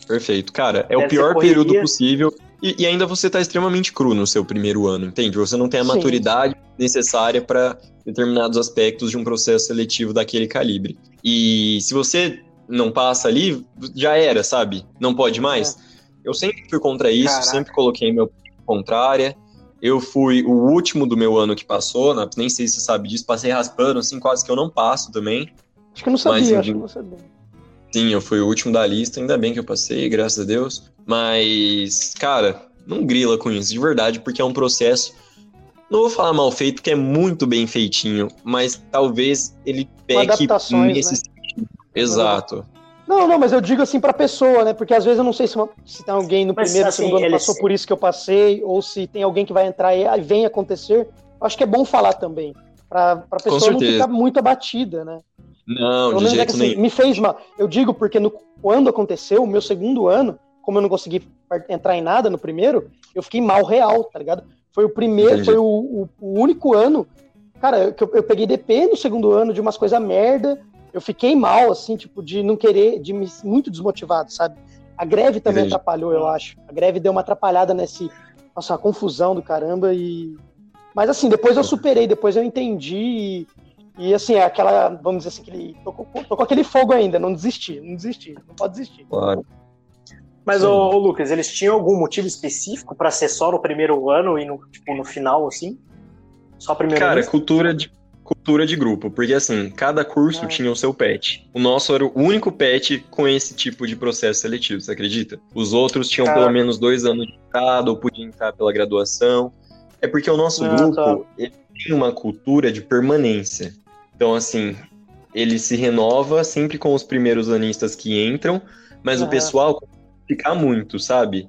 Perfeito. Cara, é deve o pior período possível. E, e, ainda você está extremamente cru no seu primeiro ano, entende? Você não tem a Sim. maturidade necessária para determinados aspectos de um processo seletivo daquele calibre. E se você não passa ali, já era, sabe? Não pode mais. É. Eu sempre fui contra isso, Caraca. sempre coloquei meu contrária. Eu fui o último do meu ano que passou, né? nem sei se você sabe disso, passei raspando, assim, quase que eu não passo também. Acho que eu não sabia, Mas, acho que não sabia. Sim, eu fui o último da lista, ainda bem que eu passei, graças a Deus. Mas, cara, não grila com isso, de verdade, porque é um processo. Não vou falar mal feito, porque é muito bem feitinho, mas talvez ele peque nesse né? sentido. Exato. Não, não, mas eu digo assim pra pessoa, né? Porque às vezes eu não sei se, uma, se tem alguém no mas, primeiro, assim, segundo ano passou por isso que eu passei, ou se tem alguém que vai entrar e vem acontecer. Acho que é bom falar também. Pra, pra pessoa não ficar muito abatida, né? Não, Pelo de é jeito é que, assim, Me fez mal. Eu digo porque no, quando aconteceu, o meu segundo ano, como eu não consegui entrar em nada no primeiro, eu fiquei mal real, tá ligado? Foi o primeiro, Entendi. foi o, o, o, único ano, cara, que eu, eu, peguei DP no segundo ano de umas coisas merda, eu fiquei mal, assim, tipo, de não querer, de me muito desmotivado, sabe? A greve também Entendi. atrapalhou, eu acho. A greve deu uma atrapalhada nesse, nossa, uma confusão do caramba e... Mas assim, depois eu superei, depois eu entendi e e assim, é aquela, vamos dizer assim, aquele, tô, tô com aquele fogo ainda, não desisti, não desisti, não pode desistir. Claro. Mas, ô, ô, Lucas, eles tinham algum motivo específico para ser só no primeiro ano e no, tipo, no final, assim? Só primeiro Cara, cultura de, cultura de grupo, porque assim, cada curso ah. tinha o seu pet. O nosso era o único pet com esse tipo de processo seletivo, você acredita? Os outros tinham pelo menos dois anos de entrada ou podiam entrar pela graduação. É porque o nosso ah, grupo tá. Tem uma cultura de permanência. Então, assim, ele se renova sempre com os primeiros anistas que entram, mas o pessoal fica muito, sabe?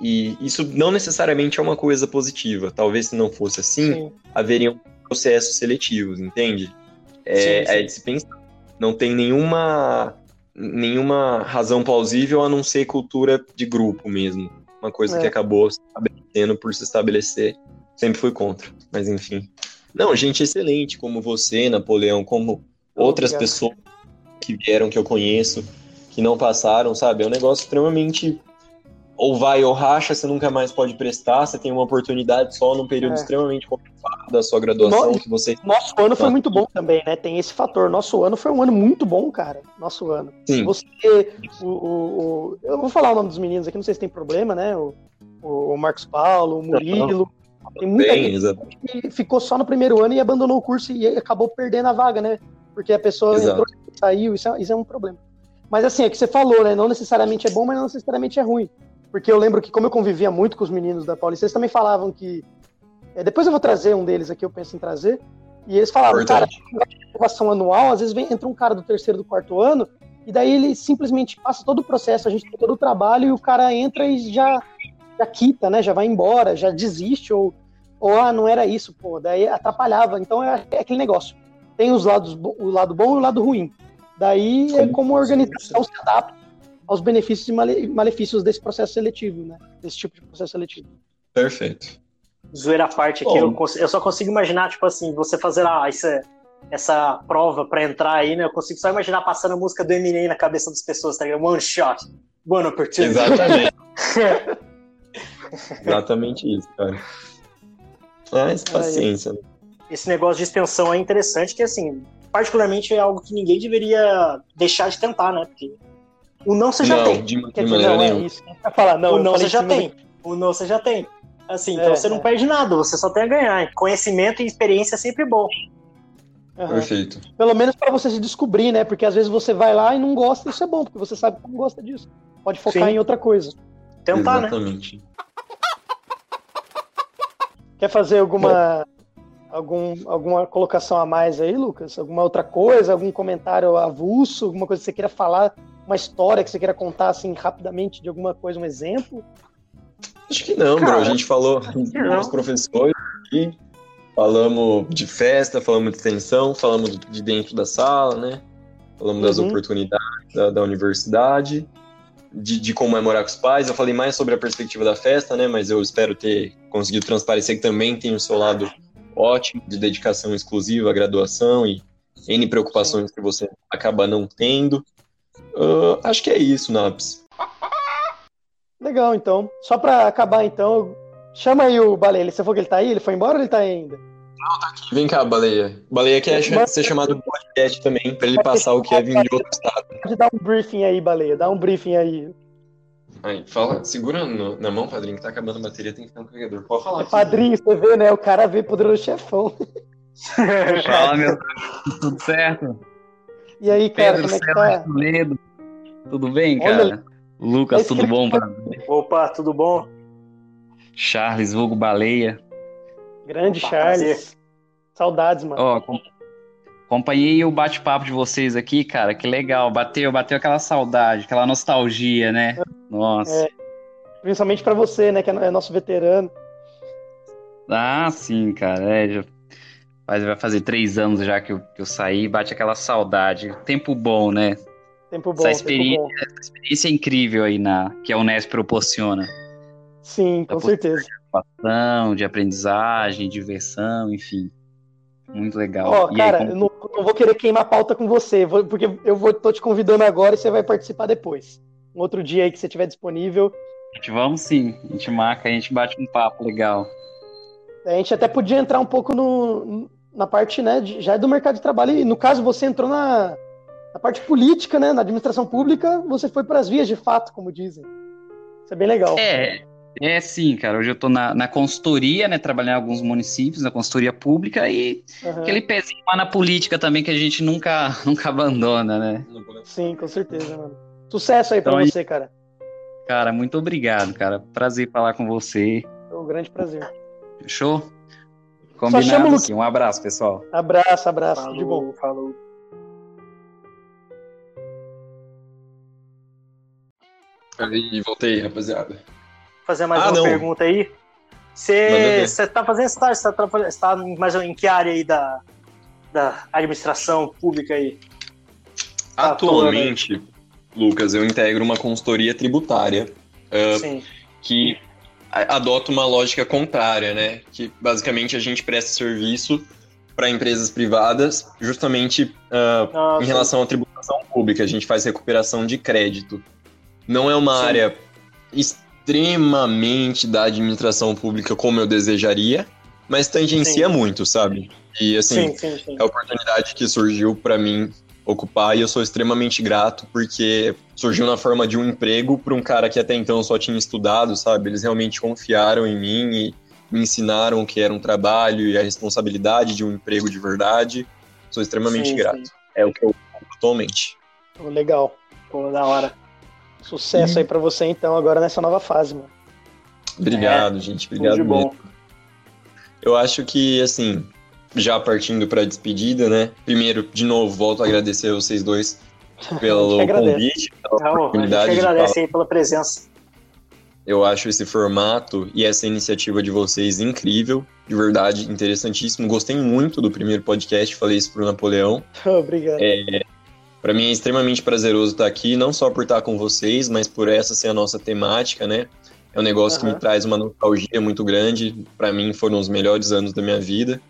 E isso não necessariamente é uma coisa positiva. Talvez se não fosse assim, sim. haveriam processos seletivos, entende? É, sim, sim. é de se pensar. Não tem nenhuma nenhuma razão plausível a não ser cultura de grupo mesmo. Uma coisa É. que acabou se estabelecendo por se estabelecer. Sempre fui contra, mas enfim. Não, gente excelente, como você, Napoleão, como outras Obrigado. pessoas que vieram, que eu conheço, que não passaram, sabe? É um negócio extremamente. Ou vai ou racha, você nunca mais pode prestar, você tem uma oportunidade só num período É. extremamente complicado da sua graduação, No- que você. Nosso ano foi Nossa. muito bom também, né? Tem esse fator. Nosso ano foi um ano muito bom, cara. Nosso ano. Sim, Você, o, o- o- eu vou falar o nome dos meninos aqui, não sei se tem problema, né? O, o- o Marcos Paulo, o Murilo. Tem muita bem, gente exato. que ficou só no primeiro ano e abandonou o curso e acabou perdendo a vaga, né? Porque a pessoa Exato. entrou e saiu, isso é, isso é um problema. Mas assim, é o que você falou, né? Não necessariamente é bom, mas não necessariamente é ruim. Porque eu lembro que, como eu convivia muito com os meninos da Paulista, eles também falavam que. é, depois eu vou trazer um deles aqui, eu penso em trazer. E eles falavam, cara, Importante. aprovação anual, às vezes vem, entra um cara do terceiro, do quarto ano, e daí ele simplesmente passa todo o processo, a gente tem todo o trabalho, e o cara entra e já, já quita, né? Já vai embora, já desiste, ou, ou ah, não era isso, pô, daí atrapalhava. Então é, é aquele negócio. Tem os lados, o lado bom e o lado ruim. Daí é Como como a organização se adapta aos benefícios e male- malefícios desse processo seletivo, né? Desse tipo de processo seletivo. Perfeito. Zoeira à parte aqui, eu, eu só consigo imaginar, tipo assim, você fazer ah, essa, essa prova pra entrar aí, né? Eu consigo só imaginar passando a música do Eminem na cabeça das pessoas, tá ligado? One shot, one opportunity. Exatamente. Exatamente isso, cara. Mas paciência. né? Esse negócio de extensão é interessante, que assim, particularmente é algo que ninguém deveria deixar de tentar, né? Porque o não você já não, tem. de, de dizer, maneira não, é isso. Não falar, não, o não você já tem. O não você já tem. Assim, então É, você não é. perde nada, você só tem a ganhar. Conhecimento e experiência é sempre bom. Aham. Perfeito. Pelo menos para você se descobrir, né? Porque às vezes você vai lá e não gosta, isso é bom, porque você sabe que não gosta disso. Pode focar Sim. em outra coisa. Tentar, né? Quer fazer alguma algum, alguma colocação a mais aí, Lucas? Alguma outra coisa, algum comentário avulso, alguma coisa que você queira falar, uma história que você queira contar assim rapidamente de alguma coisa, um exemplo? Acho que não, Cara, bro. A gente falou dos professores aqui, falamos de festa, falamos de extensão, falamos de dentro da sala, né? Falamos das Uhum. oportunidades da, da universidade, de, de como é com os pais. Eu falei mais sobre a perspectiva da festa, né? Mas eu espero ter conseguido transparecer que também tem o seu lado ótimo de dedicação exclusiva à graduação e N preocupações que você acaba não tendo. Ah, acho que é isso, Naps. Legal, então. Só para acabar, então, chama aí o Baleia. Você falou que ele tá aí? Ele foi embora ou ele tá aí ainda? Vem cá, Baleia. Baleia quer Mas- ser chamado do podcast também, pra ele passar o Kevin de outro estado. Pode dar um briefing aí, Baleia. Dá um briefing aí. Aí, fala, segura no- na mão, padrinho, que tá acabando a bateria, tem que ter um carregador. Pode falar. É padrinho, você vê, né? O cara vê poderoso chefão. Fala, meu tudo certo? E aí, cara, Pedro como é que tá? Tudo bem, Olha, cara? Lucas, esse tudo bom? Opa, tudo bom? Charles, vulgo baleia. Grande Opa, Charles. prazer. Saudades, mano. Ó, com- acompanhei o bate-papo de vocês aqui, cara, que legal. Bateu, bateu aquela saudade, aquela nostalgia, né? Nossa. É. Principalmente pra você, né? Que é nosso veterano. Ah, sim, cara. É, já faz- vai fazer três anos já que eu, que eu saí, bate aquela saudade. Tempo bom, né? Tempo bom, Essa tempo experiência- bom. Experiência incrível aí na, que a Unesp proporciona. Sim, com Tá certeza. Participação, de aprendizagem, diversão, enfim. Muito legal. Ó, E aí, cara, como- eu não, não vou querer queimar a pauta com você, vou- porque eu vou, tô te convidando agora e você vai participar depois. Um outro dia aí que você estiver disponível. a gente vamos sim. A gente marca, a gente bate um papo legal. A gente até podia entrar um pouco no, na parte, né, de- já é do mercado de trabalho. E no caso, você entrou na, na parte política, né, na administração pública, você foi para as vias de fato, como dizem. Isso é bem legal. É, é sim, cara. Hoje eu tô na, na consultoria, né? Trabalhando em alguns municípios, na consultoria pública e Aham. aquele pezinho lá na política também que a gente nunca, nunca abandona, né? Sim, com certeza, mano. Sucesso aí pra Então, aí- você, cara. Cara, muito obrigado, cara. Prazer falar com você. É um grande prazer. Fechou? Combinado aqui. Um abraço, pessoal. Abraço, abraço, tudo de bom. falou. Aí, voltei, rapaziada. Fazer mais Ah, uma não. pergunta aí. Você ver. você tá fazendo estágio, você tá, você tá mais em que área aí da, da administração pública aí? Tá Atualmente, Lucas, eu integro uma consultoria tributária uh, que adota uma lógica contrária, né? Que basicamente a gente presta serviço para empresas privadas, justamente uh, Ah, em relação à tributação pública. A gente faz recuperação de crédito. Não é uma Sim. área extremamente da administração pública como eu desejaria, mas tangencia muito, sabe? E assim, Sim, sim, sim. é a oportunidade que surgiu para mim ocupar e eu sou extremamente grato porque surgiu na forma de um emprego para um cara que até então só tinha estudado, sabe? Eles realmente confiaram em mim e me ensinaram o que era um trabalho e a responsabilidade de um emprego de verdade. Sou extremamente Sim, grato. sim. É o que eu atualmente. Legal. Pô, da hora. Sucesso aí pra você, então, agora nessa nova fase, mano. Obrigado, gente. Tudo Obrigado de bom. mesmo. Eu acho que, assim, já partindo para a despedida, né? Primeiro, de novo, volto a agradecer a vocês dois pelo convite, pela Não, a oportunidade gente de agradece falar. aí pela presença. Eu acho esse formato e essa iniciativa de vocês incrível, de verdade, interessantíssimo. Gostei muito do primeiro podcast, falei isso pro Napoleão. Obrigado. Para mim é extremamente prazeroso estar aqui, não só por estar com vocês, mas por essa ser a nossa temática, né? É um negócio que Aham. me traz uma nostalgia muito grande. Para mim foram os melhores anos da minha vida.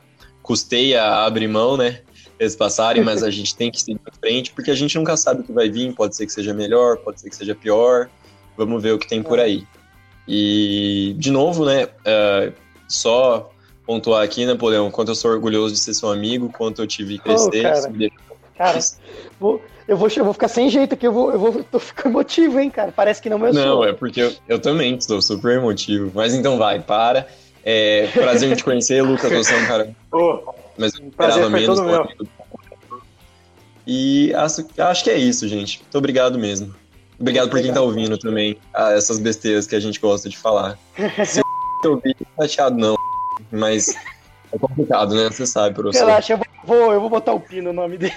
Custei a abrir mão, né? Eles passarem, mas a gente tem que seguir em frente, porque a gente nunca sabe o que vai vir. Pode ser que seja melhor, pode ser que seja pior. Vamos ver o que tem por É. aí. E, de novo, né? eh, só pontuar aqui, Napoleão, quanto eu sou orgulhoso de ser seu amigo, quanto eu tive que crescer. isso me Cara, vou- eu, vou, eu vou ficar sem jeito aqui, eu vou, eu vou tô ficando emotivo, hein, cara. Parece que não, mas eu Não, sou. é porque eu, eu também estou super emotivo. Mas então vai, para. É, prazer em te conhecer, Lucas. Você é um cara. Ô, Mas eu prazer esperava foi menos. E acho, acho que é isso, gente. Muito obrigado mesmo. Obrigado por quem tá ouvindo também. ah, essas besteiras que a gente gosta de falar. Se eu ouvir, não tô chateado não. Mas é complicado, né? Você sabe, professor. Relaxa, eu vou, eu vou botar o Pi no nome dele.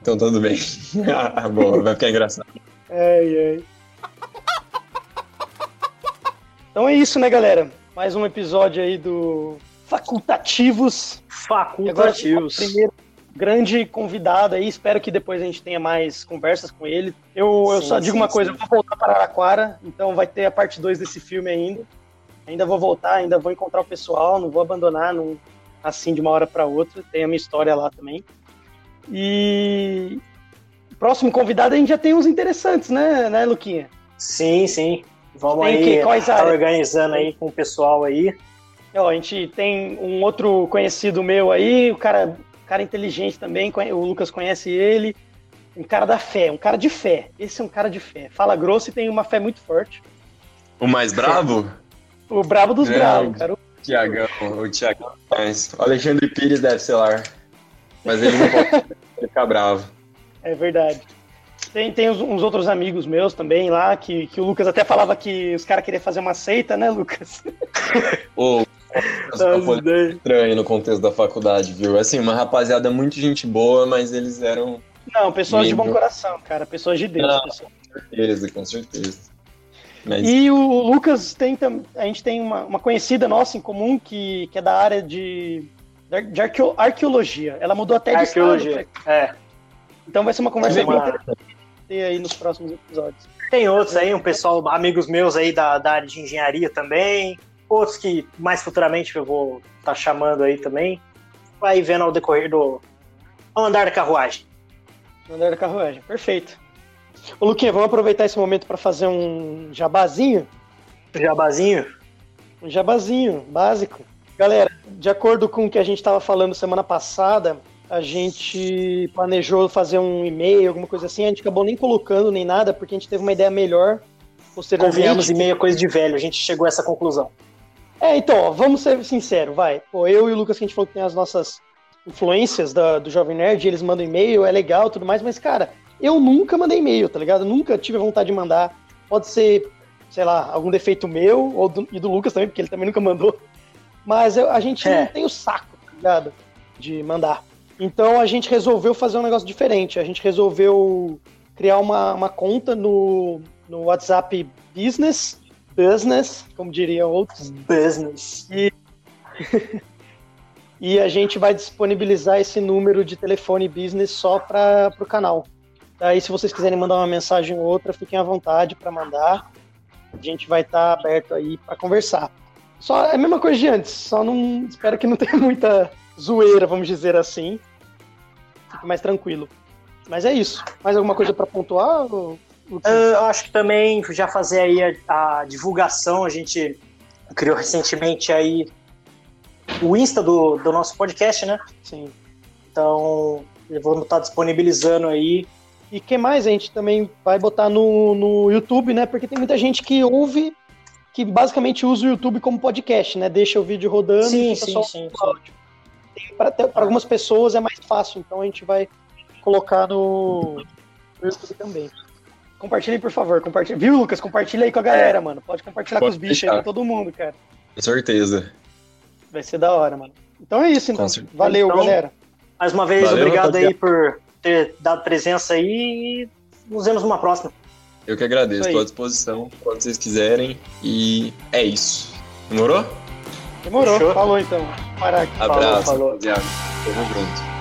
Então tudo bem. Ah, Boa, vai ficar engraçado. Ai, ai. Então é isso, né, galera? Mais um episódio aí do Facultativos. Agora facultativos. primeiro grande convidado aí. Espero que depois a gente tenha mais conversas com ele. Eu, eu Sim, só digo sim, uma coisa, sim. eu vou voltar para Araraquara, então vai ter a parte 2 desse filme ainda. Ainda vou voltar, ainda vou encontrar o pessoal, não vou abandonar não, assim de uma hora para outra. Tem a minha história lá também. E próximo convidado a gente já tem uns interessantes, né, né, Luquinha? Sim, sim. Vamos Tem aí. que- quais tá áreas? organizando aí com o pessoal aí. Ó, a gente tem um outro conhecido meu aí, o cara, cara inteligente também, o Lucas conhece ele. Um cara da fé, um cara de fé. Esse é um cara de fé. Fala grosso e tem uma fé muito forte. O mais bravo? O brabo dos Grande. bravos, cara. Tiagão, o Tiagão. O Alexandre Pires deve ser lá. Mas ele não pode ficar bravo. É verdade. Tem, tem uns, uns outros amigos meus também lá, que, que o Lucas até falava que os caras queriam fazer uma seita, né, Lucas? Ô, ideias. estranho no contexto da faculdade, viu? Assim, uma rapaziada muito gente boa, mas eles eram. Não, pessoas de bom coração, cara. Pessoas de Deus. Não. pessoas- Com certeza, com certeza. Mas E o Lucas tem a gente tem uma, uma conhecida nossa em comum que, que é da área de, de arqueo- arqueologia. Ela mudou até de Arqueologia. estado. É. Então vai ser uma conversa bem uma- interessante ter aí nos próximos episódios. Tem outros aí, um pessoal, amigos meus aí da, da área de engenharia também. Outros que mais futuramente eu vou estar chamando aí também. Vai vendo ao decorrer do. ao andar da carruagem. Andar da carruagem. Perfeito. Ô, Luquinha, vamos aproveitar esse momento para fazer um jabazinho? Jabazinho. Um jabazinho básico. Galera, de acordo com o que a gente estava falando semana passada, a gente planejou fazer um e-mail, alguma coisa assim. A gente acabou nem colocando nem nada, porque a gente teve uma ideia melhor. Convenhamos e meia coisa de velho, a gente chegou a essa conclusão. É, então, ó, vamos ser sinceros, vai. Pô, eu e o Lucas, que a gente falou que tem as nossas influências da- do Jovem Nerd, eles mandam e-mail, é legal tudo mais, mas, cara, eu nunca mandei e-mail, tá ligado? Nunca tive vontade de mandar. Pode ser, sei lá, algum defeito meu, ou do, e do Lucas também, porque ele também nunca mandou. Mas a gente É. não tem o saco, tá ligado? De mandar. Então a gente resolveu fazer um negócio diferente. A gente resolveu criar uma, uma conta no, no WhatsApp Business, Business, como diriam outros, Business. e a gente vai disponibilizar esse número de telefone business só para o canal. Daí, se vocês quiserem mandar uma mensagem ou outra, fiquem à vontade para mandar. A gente vai estar tá aberto aí para conversar. Só é a mesma coisa de antes, só não espero que não tenha muita zoeira, vamos dizer assim. Fique mais tranquilo. Mas é isso. Mais alguma coisa para pontuar? Ou... Eu acho que também já fazer aí a, a, divulgação, a gente criou recentemente aí o Insta do, do nosso podcast, né? Sim. Então, vamos estar disponibilizando aí. E que mais a gente também vai botar no, no YouTube, né? Porque tem muita gente que ouve, que basicamente usa o YouTube como podcast, né? Deixa o vídeo rodando sim, e sim, só sim, áudio. Para algumas pessoas é mais fácil, então a gente vai colocar no, no YouTube também. Compartilhem, por favor. Compartilha. Viu, Lucas? Compartilha aí com a galera, é. mano. Pode compartilhar Pode com os bichos deixar. aí, com todo mundo, cara. Com certeza. Vai ser da hora, mano. Então é isso, então. Valeu, então, galera. Mais uma vez, Valeu, obrigado aí por ter dado presença aí e nos vemos numa próxima. Eu que agradeço, estou à disposição quando vocês quiserem. E é isso. Demorou? Demorou, Fechou. falou então. Parar aqui. Abraço, falou, falou. rapaziada. Tamo junto.